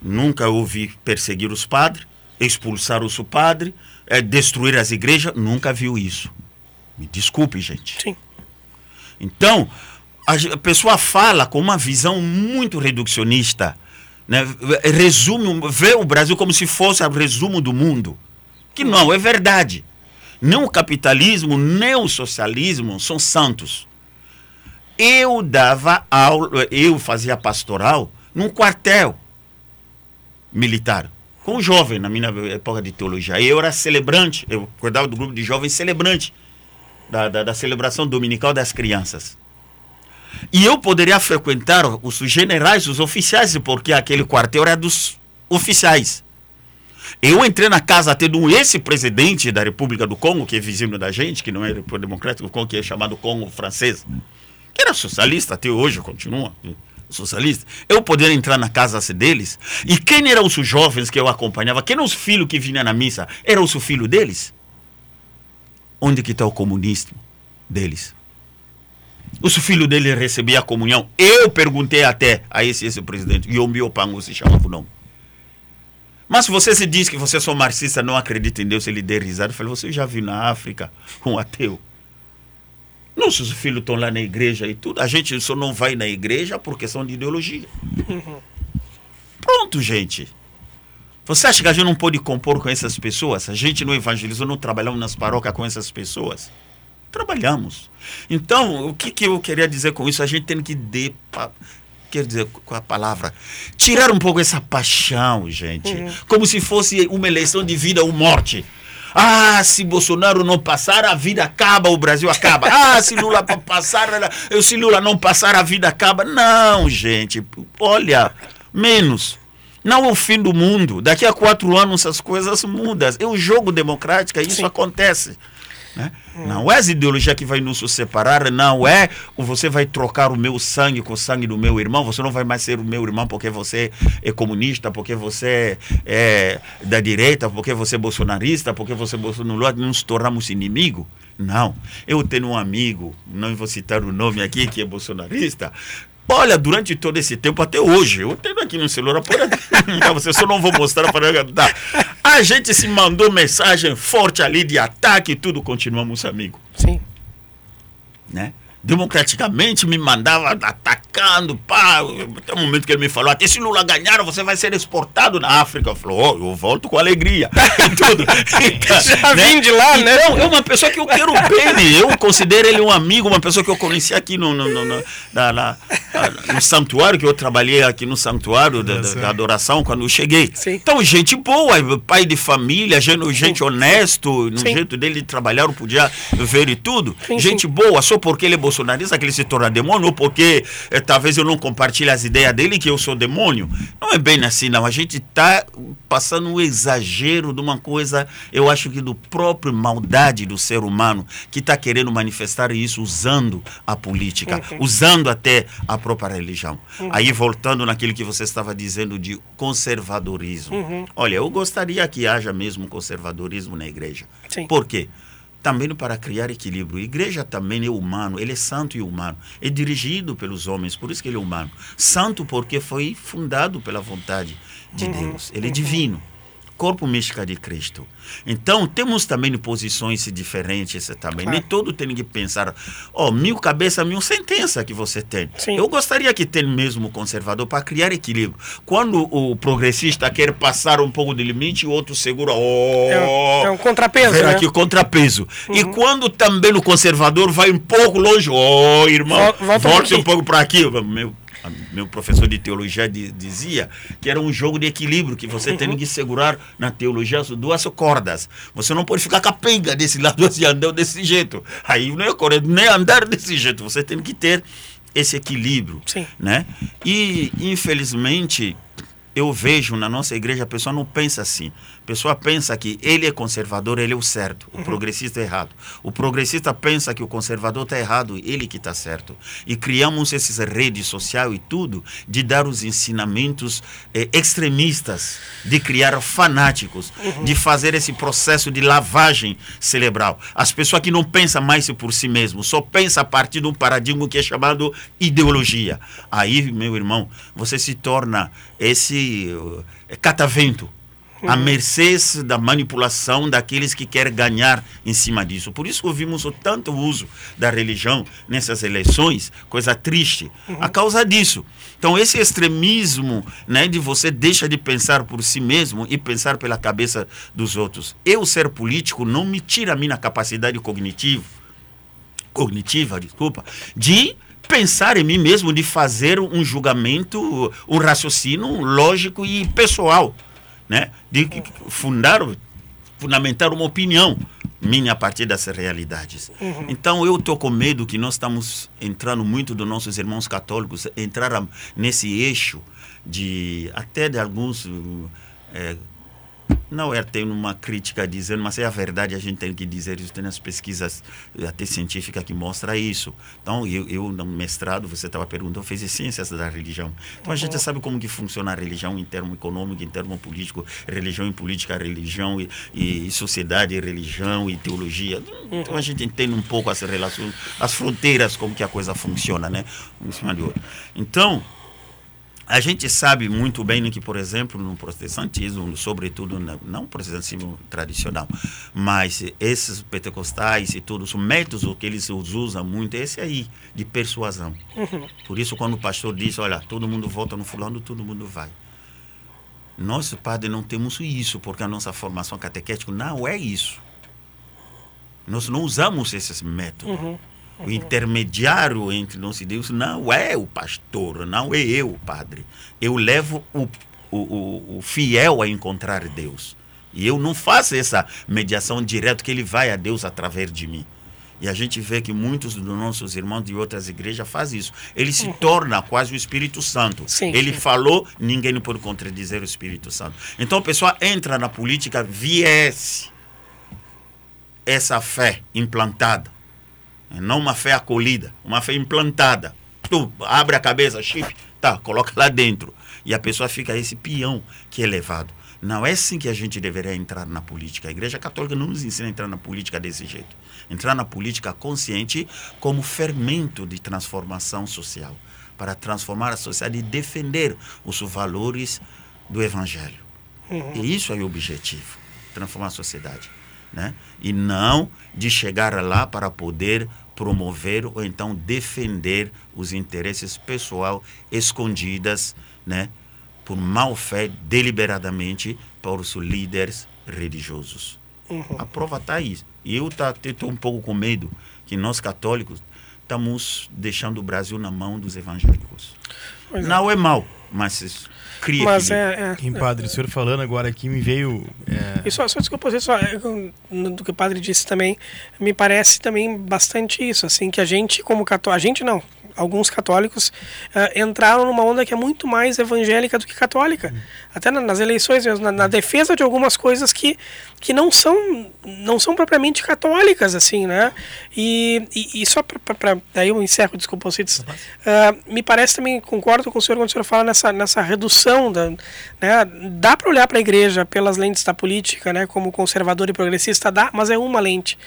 Nunca ouvi perseguir os padres, expulsar os padres, eh, destruir as igrejas. Nunca viu isso. Me desculpe, gente. Sim. Então, a pessoa fala com uma visão muito reducionista, né? resume, vê o Brasil como se fosse o resumo do mundo. Que não é verdade. Nem o capitalismo, nem o socialismo são santos. Eu dava aula, eu fazia pastoral num quartel militar, com um jovem na minha época de teologia. Eu era celebrante, eu cuidava do grupo de jovens celebrante da, da, da celebração dominical das crianças. E eu poderia frequentar os generais, os oficiais, porque aquele quartel era dos oficiais. Eu entrei na casa até do ex-presidente da República do Congo, que é vizinho da gente, que não é República Democrática do Congo, que é chamado Congo francês, era socialista, até hoje continua socialista. Eu poderia entrar na casa deles, e quem eram os jovens que eu acompanhava? Quem eram os filhos que vinham na missa? Eram os filhos deles? Onde que está o comunismo deles? Os filhos dele recebiam a comunhão. Eu perguntei até a esse, esse presidente, e o meu se chamava o nome. Mas se você se diz que você é marxista, não acredita em Deus, ele der risada. Eu falei, você já viu na África um ateu? Nossos filhos estão lá na igreja e tudo. A gente só não vai na igreja por questão de ideologia. *laughs* Pronto, gente. Você acha que a gente não pode compor com essas pessoas? A gente não evangelizou, não trabalhamos nas paróquias com essas pessoas? Trabalhamos. Então, o que, que eu queria dizer com isso? A gente tem que de, quer dizer, com a palavra, tirar um pouco essa paixão, gente. Como se fosse uma eleição de vida ou morte. Ah, se Bolsonaro não passar, a vida acaba, o Brasil acaba. Ah, se Lula pa- passar, se Lula não passar, a vida acaba. Não, gente. Olha, menos. Não é o fim do mundo. Daqui a quatro anos essas coisas mudam. É o jogo democrático, isso Sim. acontece. né? Não é as ideologias que vai nos separar, não é você vai trocar o meu sangue com o sangue do meu irmão, você não vai mais ser o meu irmão porque você é comunista, porque você é da direita, porque você é bolsonarista, porque você é bolsonaro, nos tornamos inimigos. Não. Eu tenho um amigo, não vou citar o nome aqui, que é bolsonarista. Olha, durante todo esse tempo, até hoje, eu tenho aqui no celular, pode *laughs* você só não vou mostrar para tá. A gente se mandou mensagem forte ali de ataque e tudo, continuamos amigos, Sim. né? Democraticamente me mandava atacando, pá. Até o momento que ele me falou, até se Lula ganhar, você vai ser exportado na África. Eu falei, ó, eu volto com alegria. *laughs* Tudo. Então, Já vim de lá, né? então, é uma pessoa que eu quero bem. Eu considero ele um amigo, uma pessoa que eu conheci aqui no, no, no, no- na- na- no santuário, que eu trabalhei aqui no santuário da, da- da adoração quando eu cheguei. Sim. Então, gente boa, pai de família, gente, gente honesto, no Sim. jeito dele de trabalhar, eu podia ver e tudo. Sim, gente boa, só porque ele é bolsonarista que ele se torna demônio, ou porque eh, talvez eu não compartilhe as ideias dele que eu sou demônio. Não é bem assim, não. A gente está passando um exagero de uma coisa, eu acho que do próprio maldade do ser humano, que está querendo manifestar isso usando a política, usando até a própria religião. Aí, voltando naquilo que você estava dizendo de conservadorismo. Olha, eu gostaria que haja mesmo conservadorismo na igreja. Sim. Por quê? Também para criar equilíbrio. A igreja também é humano, ele é santo e humano. É dirigido pelos homens, por isso que ele é humano. Santo porque foi fundado pela vontade de Deus. Ele é divino. Corpo mística de Cristo. Então, temos também posições diferentes também. Claro. Nem todo tem que pensar, ó, mil cabeças, mil sentenças que você tem. Sim. Eu gostaria que tenha mesmo conservador para criar equilíbrio. Quando o progressista quer passar um pouco de limite, o outro segura. Oh, É um, é um contrapeso, né? aqui o contrapeso. E quando também o conservador vai um pouco longe, ó, irmão, Vol- volta um volte pouquinho. um pouco para aqui. Meu, meu professor de teologia di- dizia que era um jogo de equilíbrio, que você tem que segurar na teologia as duas cordas. Você não pode ficar capenga desse lado *laughs* assim, andando desse jeito. Aí não é correto, nem andar desse jeito. Você tem que ter esse equilíbrio, Sim. né? E infelizmente eu vejo na nossa igreja a pessoa não pensa assim. A pessoa pensa que ele é conservador, ele é o certo, o progressista é errado. O progressista pensa que o conservador está errado, ele que está certo. E criamos essas redes sociais e tudo de dar os ensinamentos eh, extremistas, de criar fanáticos, de fazer esse processo de lavagem cerebral. As pessoas que não pensam mais por si mesmo, só pensam a partir de um paradigma que é chamado ideologia. Aí, meu irmão, você se torna esse uh, catavento à mercê da manipulação daqueles que querem ganhar em cima disso. Por isso ouvimos o tanto uso da religião nessas eleições, coisa triste, a causa disso. Então esse extremismo, né, de você deixa de pensar por si mesmo e pensar pela cabeça dos outros. Eu ser político não me tira a minha capacidade cognitiva, cognitiva, desculpa, de pensar em mim mesmo, de fazer um julgamento, um raciocínio lógico e pessoal né? de fundar, fundamentar uma opinião minha a partir dessas realidades. Uhum. Então eu estou com medo que nós estamos entrando muito dos nossos irmãos católicos entrar nesse eixo de até de alguns é, não é ter uma crítica dizendo, mas é a verdade, a gente tem que dizer isso, tem as pesquisas até científicas que mostra isso. Então, eu, eu no mestrado, você estava perguntando, eu fiz ciências da religião. Então, a gente sabe como que funciona a religião em termo econômico, em termo político, religião e política, religião e, e, sociedade, religião e teologia. Então, a gente entende um pouco as relações, as fronteiras, como que a coisa funciona, né? Um em cima de outro. Então, a gente sabe muito bem que, por exemplo, no protestantismo, sobretudo na, não protestantismo tradicional, mas esses pentecostais e todos os métodos que eles usam muito, é esse aí, de persuasão. Uhum. Por isso, quando o pastor diz, olha, todo mundo vota no fulano, todo mundo vai. Nós, padre, não temos isso, porque a nossa formação catequética não é isso. Nós não usamos esses métodos. Uhum. O intermediário entre nós e Deus não é o pastor, não é eu, o padre. Eu levo o, o, o, fiel a encontrar Deus. E eu não faço essa mediação direta que ele vai a Deus através de mim. E a gente vê que muitos dos nossos irmãos de outras igrejas fazem isso. Ele se torna quase o Espírito Santo. Sim, ele falou, ninguém pode contradizer o Espírito Santo. Então a pessoa entra na política, viesse essa fé implantada não uma fé acolhida, uma fé implantada. Tu abre a cabeça, chip, tá, coloca lá dentro. E a pessoa fica esse peão que é levado. Não é assim que a gente deveria entrar na política. A Igreja Católica não nos ensina a entrar na política desse jeito. Entrar na política consciente como fermento de transformação social, para transformar a sociedade e defender os valores do Evangelho. Uhum. E isso é o objetivo, transformar a sociedade. Né? E não de chegar lá para poder promover ou então defender os interesses pessoal escondidas, né, por mal fé deliberadamente por os líderes religiosos. Uhum. A prova está aí. E eu estou um pouco com medo que nós católicos estamos deixando o Brasil na mão dos evangélicos. É. Não é mal, mas cria Mas é, é, Em padre, o senhor falando agora aqui me veio. é, E só, só desculpa, só, é, do que o padre disse também, me parece também bastante isso, assim, que a gente como católico, a gente não, alguns católicos eh, entraram numa onda que é muito mais evangélica do que católica. Até na- nas eleições, mesmo, na, na defesa de algumas coisas que, que não são não são propriamente católicas, assim, né? E, e, e só para daí eu encerro, desculpa, Alcides. Ah, me parece também, concordo com o senhor quando o senhor fala nessa, nessa redução da, né? Dá para olhar para a igreja pelas lentes da política, né? Como conservador e progressista, dá, mas é uma lente.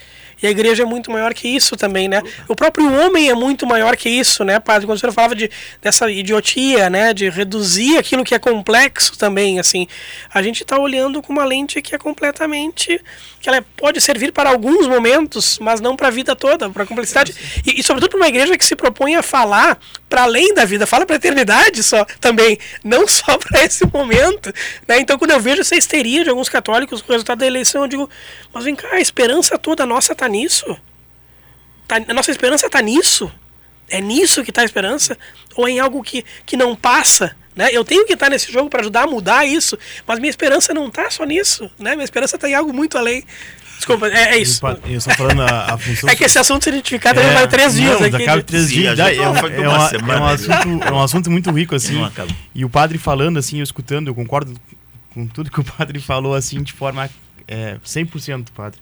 E a igreja é muito maior que isso também, né? O próprio homem é muito maior que isso, né, padre? Quando o senhor falava de, dessa idiotia, né? De reduzir aquilo que é complexo também, assim. A gente está olhando com uma lente que é completamente... Que ela pode servir para alguns momentos, mas não para a vida toda, para a complexidade. E, e, sobretudo, para uma igreja que se propõe a falar para além da vida, fala para a eternidade só também, não só *laughs* para esse momento. Né? Então, quando eu vejo essa histeria de alguns católicos com o resultado da eleição, eu digo, mas vem cá, a esperança toda nossa está nisso? Tá, a nossa esperança está nisso? É nisso que está a esperança? Ou é em algo que, que não passa? Né? Eu tenho que estar nesse jogo para ajudar a mudar isso, mas minha esperança não está só nisso. Né? Minha esperança está em algo muito além. Desculpa, é, é isso. Eu só falando a, a função. *laughs* É que esse assunto, se a gente ficar, também vai três dias não, aqui. Três Sim, dias. é, um, é, uma uma- semana, é um né? assunto, é um assunto muito rico, assim. E o padre falando, assim, eu escutando, eu concordo com tudo que o padre falou, assim, de forma é, 100%, padre.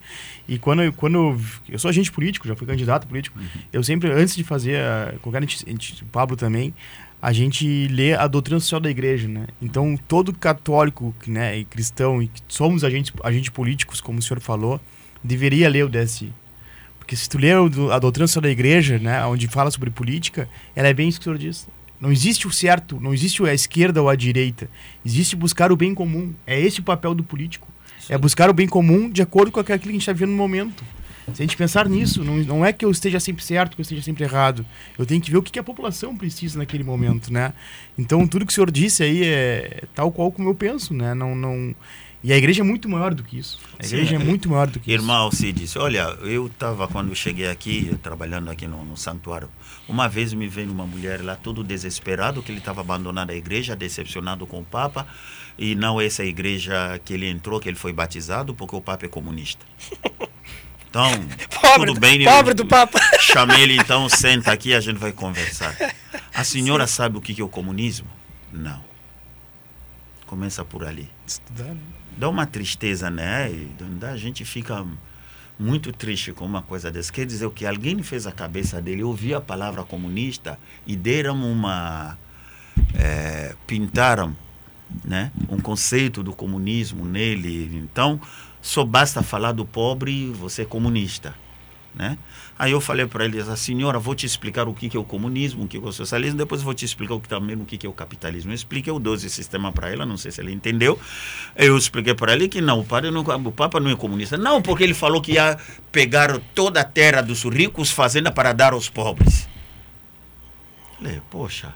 E quando, eu- quando eu, eu sou agente político, já fui candidato político, eu sempre, antes de fazer, a- qualquer o Pablo também, a gente lê a doutrina social da igreja, né? Então, todo católico né, e cristão, e somos agentes, agentes políticos, como o senhor falou, deveria ler o DSI. Porque se tu ler a doutrina social da igreja, né, onde fala sobre política, ela é bem isso que o senhor diz. Não existe o certo, não existe a esquerda ou a direita. Existe buscar o bem comum. É esse o papel do político. É buscar o bem comum de acordo com aquilo que a gente está vivendo no momento. Se a gente pensar nisso, não, não é que eu esteja sempre certo, que eu esteja sempre errado. Eu tenho que ver o que, que a população precisa naquele momento, né? Então, tudo que o senhor disse aí é tal qual como eu penso, né? Não, não... E a igreja é muito maior do que isso. A Sim. igreja é muito maior do que isso. Irmão Alcides, olha, eu estava quando eu cheguei aqui, eu trabalhando aqui no, no santuário, uma vez me veio uma mulher lá todo desesperado que ele estava abandonando a igreja, decepcionado com o Papa, e não essa igreja que ele entrou, que ele foi batizado, porque o Papa é comunista. *laughs* Então, Pobre, tudo bem, pobre eu do Papa. Chamei ele então, senta aqui, a gente vai conversar. A senhora sabe o que é o comunismo? Não. Começa por ali Estudar, né? dá uma tristeza, né? E a gente fica muito triste com uma coisa dessa. Quer dizer o que alguém fez a cabeça dele, ouvir a palavra comunista e deram uma. eh, pintaram né? um conceito do comunismo nele. Então, só basta falar do pobre, você é comunista. Né? Aí eu falei para ele, a senhora, vou te explicar o que que é o comunismo, o que que é o socialismo, depois eu vou te explicar o que também o que que é o capitalismo. Eu expliquei o 12 sistema para ela, não sei se ele entendeu. Eu expliquei para ele que não, o, padre não, o Papa não é comunista. Não, porque ele falou que ia pegar toda a terra dos ricos, fazenda para dar aos pobres. Falei, poxa,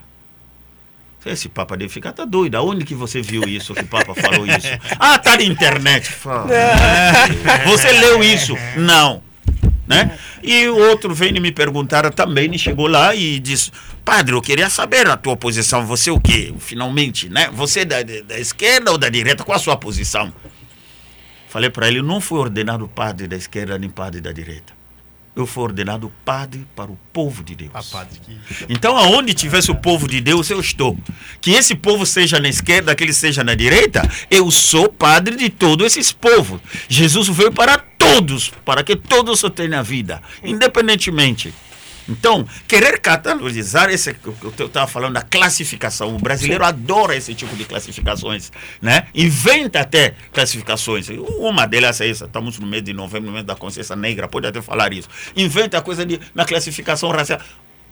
esse Papa deve ficar tá doido. Aonde que você viu isso, que o Papa falou isso? Ah, tá na internet. Fala, Você leu isso? Não. Né? E o outro veio e me perguntar também, e chegou lá e disse, padre, eu queria saber a tua posição, você o quê? Finalmente, né? Você é da, da esquerda ou da direita? Qual a sua posição? Falei para ele, não fui ordenado padre da esquerda nem padre da direita. Eu fui ordenado padre para o povo de Deus. Então, aonde tivesse o povo de Deus, eu estou. Que esse povo seja na esquerda, que ele seja na direita, eu sou padre de todos esses povos. Jesus veio para todos, para que todos tenham vida, independentemente. Então, querer catalogizar esse que eu estava falando da classificação, o brasileiro adora esse tipo de classificações, né? Inventa até classificações. Uma delas é essa, estamos no mês de novembro, no mês da consciência negra, pode até falar isso. Inventa a coisa de na classificação racial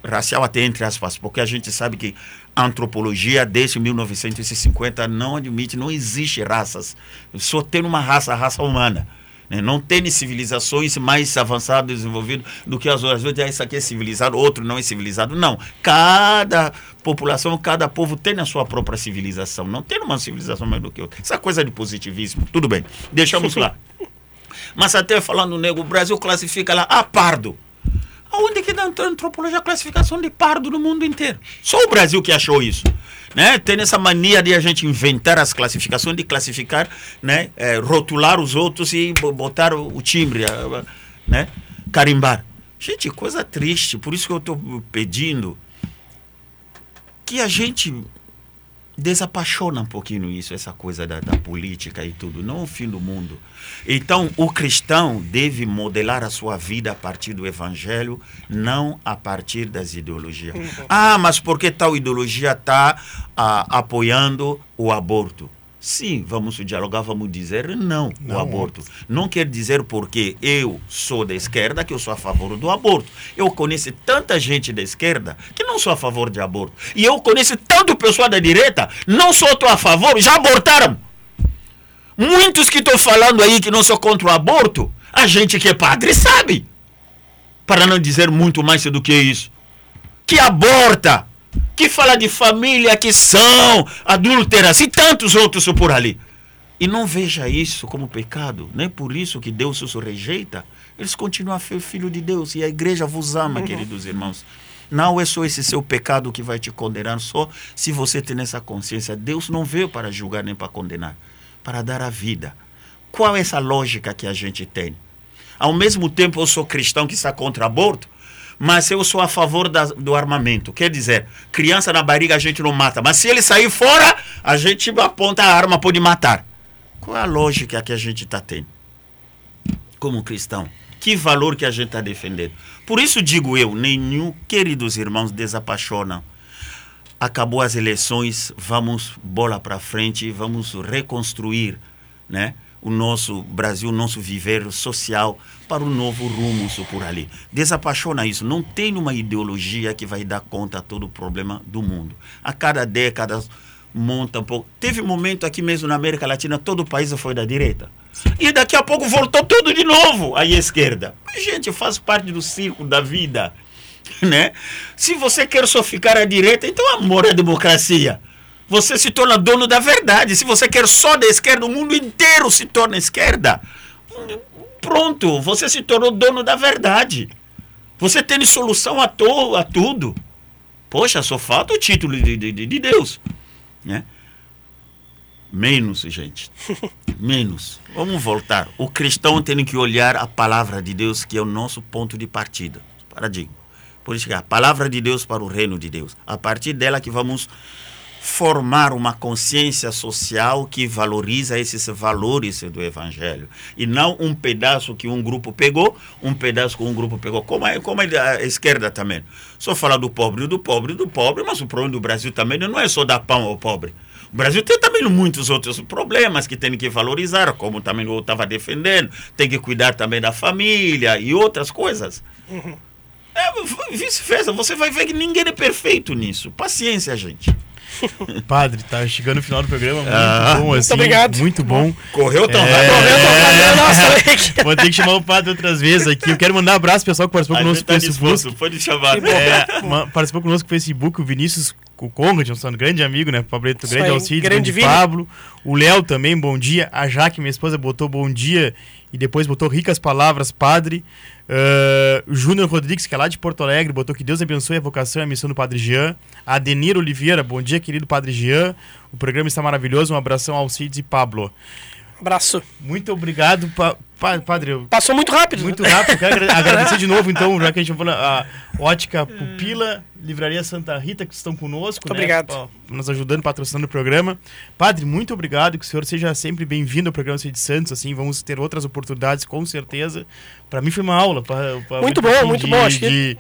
racial até entre aspas, porque a gente sabe que a antropologia desde 1950 não admite, não existe raças. Só tem uma raça, a raça humana. Né? Não tem civilizações mais avançadas, desenvolvidas do que as outras. Às vezes, ah, isso aqui é civilizado, outro não é civilizado. Não. Cada população, cada povo tem a sua própria civilização. Não tem uma civilização mais do que outra. Essa coisa de positivismo. Tudo bem. Deixamos *laughs* lá. Mas até falando nego, o Brasil classifica lá a pardo. Aonde que dá antropologia a classificação de pardo no mundo inteiro? Só o Brasil que achou isso. Né? Tem essa mania de a gente inventar as classificações, de classificar, né? É, rotular os outros e bo- botar o, o timbre, né? carimbar. Gente, coisa triste. Por isso que eu estou pedindo que a gente desapaixona um pouquinho isso, essa coisa da, da política e tudo, não o fim do mundo. Então, o cristão deve modelar a sua vida a partir do evangelho, não a partir das ideologias. Ah, mas por que tal ideologia está apoiando o aborto? Sim, vamos dialogar, vamos dizer não, Não. o aborto. Não quer dizer porque eu sou da esquerda que eu sou a favor do aborto. Eu conheço tanta gente da esquerda que não sou a favor de aborto. E eu conheço tanto pessoal da direita, não sou a favor, já abortaram. Muitos que estão falando aí que não sou contra o aborto, a gente que é padre sabe. Para não dizer muito mais do que isso. Que aborta, que fala de família que são adúlteras e tantos outros por ali. E não veja isso como pecado, nem por isso que Deus os rejeita. Eles continuam a ser filho de Deus e a igreja vos ama, queridos irmãos. Não é só esse seu pecado que vai te condenar, só se você tem essa consciência. Deus não veio para julgar nem para condenar, para dar a vida. Qual é essa lógica que a gente tem? Ao mesmo tempo, eu sou cristão que está contra aborto, mas eu sou a favor da, do armamento. Quer dizer, criança na barriga a gente não mata, mas se ele sair fora, a gente aponta a arma, pode matar. Qual a lógica que a gente está tendo? Como cristão. Que valor que a gente está defendendo? Por isso digo eu, nenhum, queridos irmãos, desapaixonam. Acabou as eleições, vamos bola para frente, vamos reconstruir, né? O nosso Brasil, o nosso viver social para o novo rumo por ali. Desapaixona isso. Não tem uma ideologia que vai dar conta a todo o problema do mundo. A cada década monta um pouco. Teve um momento aqui mesmo na América Latina, todo o país foi da direita. E daqui a pouco voltou tudo de novo à esquerda. Gente, faz parte do circo da vida. *laughs* Né? Se você quer só ficar à direita, então amor à democracia você se torna dono da verdade. Se você quer só da esquerda, o mundo inteiro se torna esquerda. Pronto, você se tornou dono da verdade. Você tem solução a, to, a tudo. Poxa, só falta o título de, de, de Deus. Né? Menos, gente. *laughs* Menos. Vamos voltar. O cristão tem que olhar a palavra de Deus, que é o nosso ponto de partida. Paradigma. Por isso que é a palavra de Deus para o reino de Deus. A partir dela que vamos formar uma consciência social que valoriza esses valores do evangelho e não um pedaço que um grupo pegou, um pedaço que um grupo pegou, como a, como a esquerda também. Só falar do pobre, do pobre, do pobre, mas o problema do Brasil também não é só dar pão ao pobre. O Brasil tem também muitos outros problemas que tem que valorizar, como também eu estava defendendo, tem que cuidar também da família e outras coisas. Uhum. É, vice-versa, você vai ver que ninguém é perfeito nisso. Paciência, gente. *laughs* Padre, tá chegando o final do programa. Muito ah, bom, assim. Muito obrigado. Muito bom. Correu tão é, rápido. Correu tão rápido. *laughs* Nossa, Vou ter que chamar o padre outras vezes aqui. Eu quero mandar um abraço pro pessoal que participou conosco no tá Facebook. Pode chamar. É, participou conosco no Facebook, o Vinícius o Conrad, um grande amigo, né? Pablito, grande auxílio, grande, grande Pablo. O Léo também, bom dia. A Jaque, minha esposa, botou bom dia e depois botou ricas palavras, padre. Uh, Júnior Rodrigues, que é lá de Porto Alegre, botou que Deus abençoe a vocação e a missão do Padre Jean. Adenir Oliveira, bom dia, querido Padre Jean. O programa está maravilhoso. Um abração ao Cides e Pablo. Abraço. Muito obrigado, pa, pa, Padre. Passou muito rápido. Muito rápido. Quero *laughs* agradecer de novo, então, já que a gente falou a Ótica Pupila, Livraria Santa Rita, que estão conosco. Muito né, obrigado. Nos ajudando, patrocinando o programa. Padre, muito obrigado. Que o senhor seja sempre bem-vindo ao programa de Santos. Assim, vamos ter outras oportunidades, com certeza. Para mim foi uma aula. Pra, pra muito bom, muito bom. Acho que... de,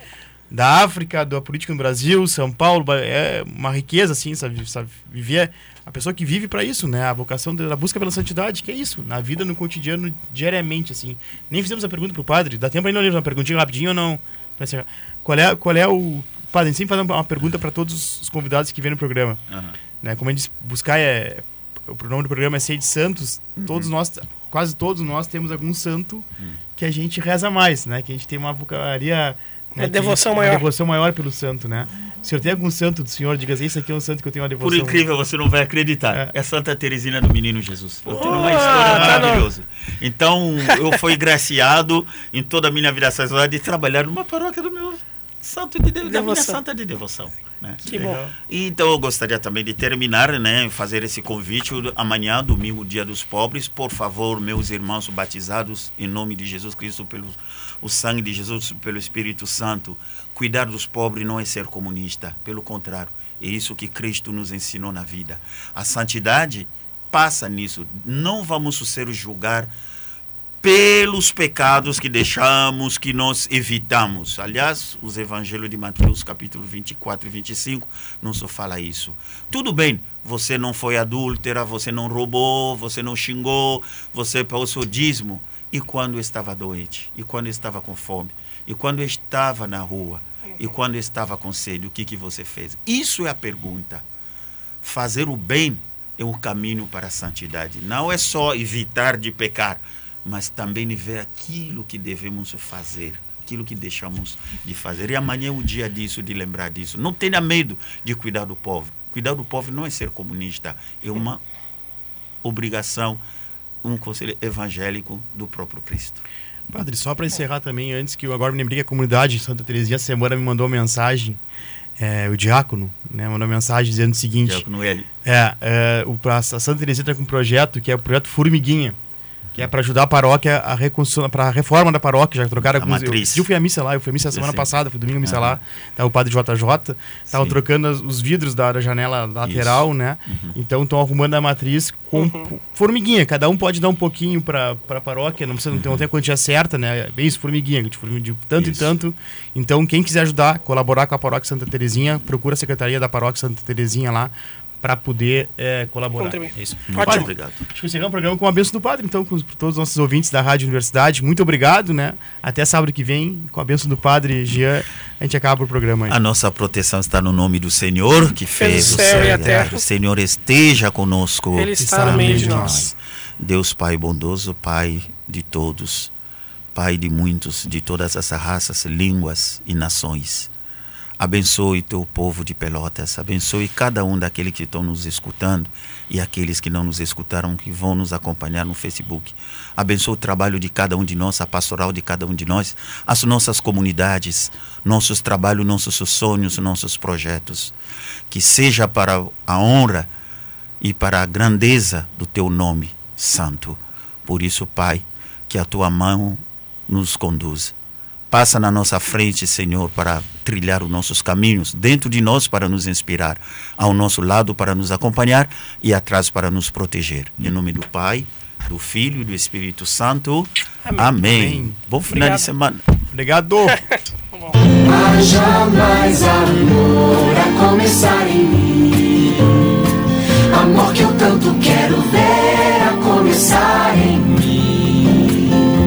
da África, da política no Brasil, São Paulo, é uma riqueza, assim, sabe, sabe viver a pessoa que vive para isso, né? A vocação da busca pela santidade, que é isso, na vida, no cotidiano, diariamente, assim. Nem fizemos a pergunta pro padre, dá tempo ainda de uma perguntinha rapidinho ou não? Qual é, qual é o. Padre, a gente sempre faz uma pergunta para todos os convidados que vêm no programa. Uhum. Né? Como a gente buscar é. O pronome do programa é Ser de Santos, uhum. todos nós, quase todos nós temos algum santo uhum. que a gente reza mais, né? Que a gente tem uma vocaria uma né, devoção maior. Uma devoção maior pelo santo, né? O senhor tem algum santo do senhor? Diga assim, esse aqui é um santo que eu tenho uma devoção. Por incrível, você não vai acreditar. É, é Santa Teresina do Menino Jesus. Eu tenho uma história tá maravilhosa. Então, eu fui graciado em toda a minha vida sacerdotal de trabalhar numa paróquia do meu santo de devoção. da minha santa de devoção. Né? Que bom. Então eu gostaria também de terminar, né, fazer esse convite amanhã, domingo, dia dos pobres, por favor, meus irmãos batizados em nome de Jesus Cristo pelo o sangue de Jesus pelo Espírito Santo. Cuidar dos pobres não é ser comunista, pelo contrário, é isso que Cristo nos ensinou na vida. A santidade passa nisso. Não vamos ser julgar pelos pecados que deixamos, que nós evitamos. Aliás, os evangelhos de Mateus, capítulo 24 e 25, não só fala isso. Tudo bem, você não foi adúltera, você não roubou, você não xingou, você pagou o dízimo e quando estava doente, e quando estava com fome, e quando estava na rua, e quando estava com sede, o que, que você fez? Isso é a pergunta. Fazer o bem é um caminho para a santidade. Não é só evitar de pecar, mas também ver aquilo que devemos fazer, aquilo que deixamos de fazer. E amanhã é o dia disso, de lembrar disso. Não tenha medo de cuidar do povo. Cuidar do povo não é ser comunista, é uma obrigação um conselho evangélico do próprio Cristo. Padre, só para encerrar também, antes que eu agora me lembrei que a comunidade de Santa Teresinha semana me mandou uma mensagem, é, o diácono, né, mandou uma mensagem dizendo o seguinte: Diácono L. É, é o, a Santa Teresinha está com um projeto que é o projeto Formiguinha. Que é para ajudar a paróquia a reconstrução, para a reforma da paróquia, já trocaram A alguns. Eu, matriz. eu fui à missa lá, eu fui à missa semana Sim. passada, fui domingo à missa lá, tava o padre JJ, estavam Sim. trocando os vidros da, da janela lateral, né? Então estão arrumando a matriz com p- formiguinha, cada um pode dar um pouquinho para a paróquia, não precisa não ter, não tem a quantia certa, né? É isso, formiguinha, de, formi- de tanto Isso. e tanto. Então, quem quiser ajudar, colaborar com a paróquia Santa Terezinha, procura a secretaria da paróquia Santa Terezinha lá para poder eh, colaborar. Contribuir. É isso. Ótimo. Padre, Obrigado. Acho que encerramos o programa com a benção do Padre, então, com os- todos os nossos ouvintes da Rádio Universidade. Muito obrigado, né? Até sábado que vem, com a benção do Padre Jean, a gente acaba o programa aí. A nossa proteção está no nome do Senhor que fez o céu e a terra. O Senhor esteja conosco. Ele está no meio de nós. Deus Pai bondoso, Pai de todos, Pai de muitos, de todas as raças, línguas e nações. Abençoe teu povo de Pelotas, abençoe cada um daqueles que estão nos escutando e aqueles que não nos escutaram, que vão nos acompanhar no Facebook. Abençoe o trabalho de cada um de nós, a pastoral de cada um de nós, as nossas comunidades, nossos trabalhos, nossos sonhos, nossos projetos. Que seja para a honra e para a grandeza do teu nome santo. Por isso, Pai, que a tua mão nos conduza. Passa na nossa frente, Senhor, para trilhar os nossos caminhos, dentro de nós para nos inspirar, ao nosso lado para nos acompanhar e atrás para nos proteger. Em nome do Pai, do Filho e do Espírito Santo. Amém. Amém. Amém. Bom final Obrigado. de semana. Obrigado! *laughs* Haja mais amor a começar em mim. Amor que eu tanto quero ver.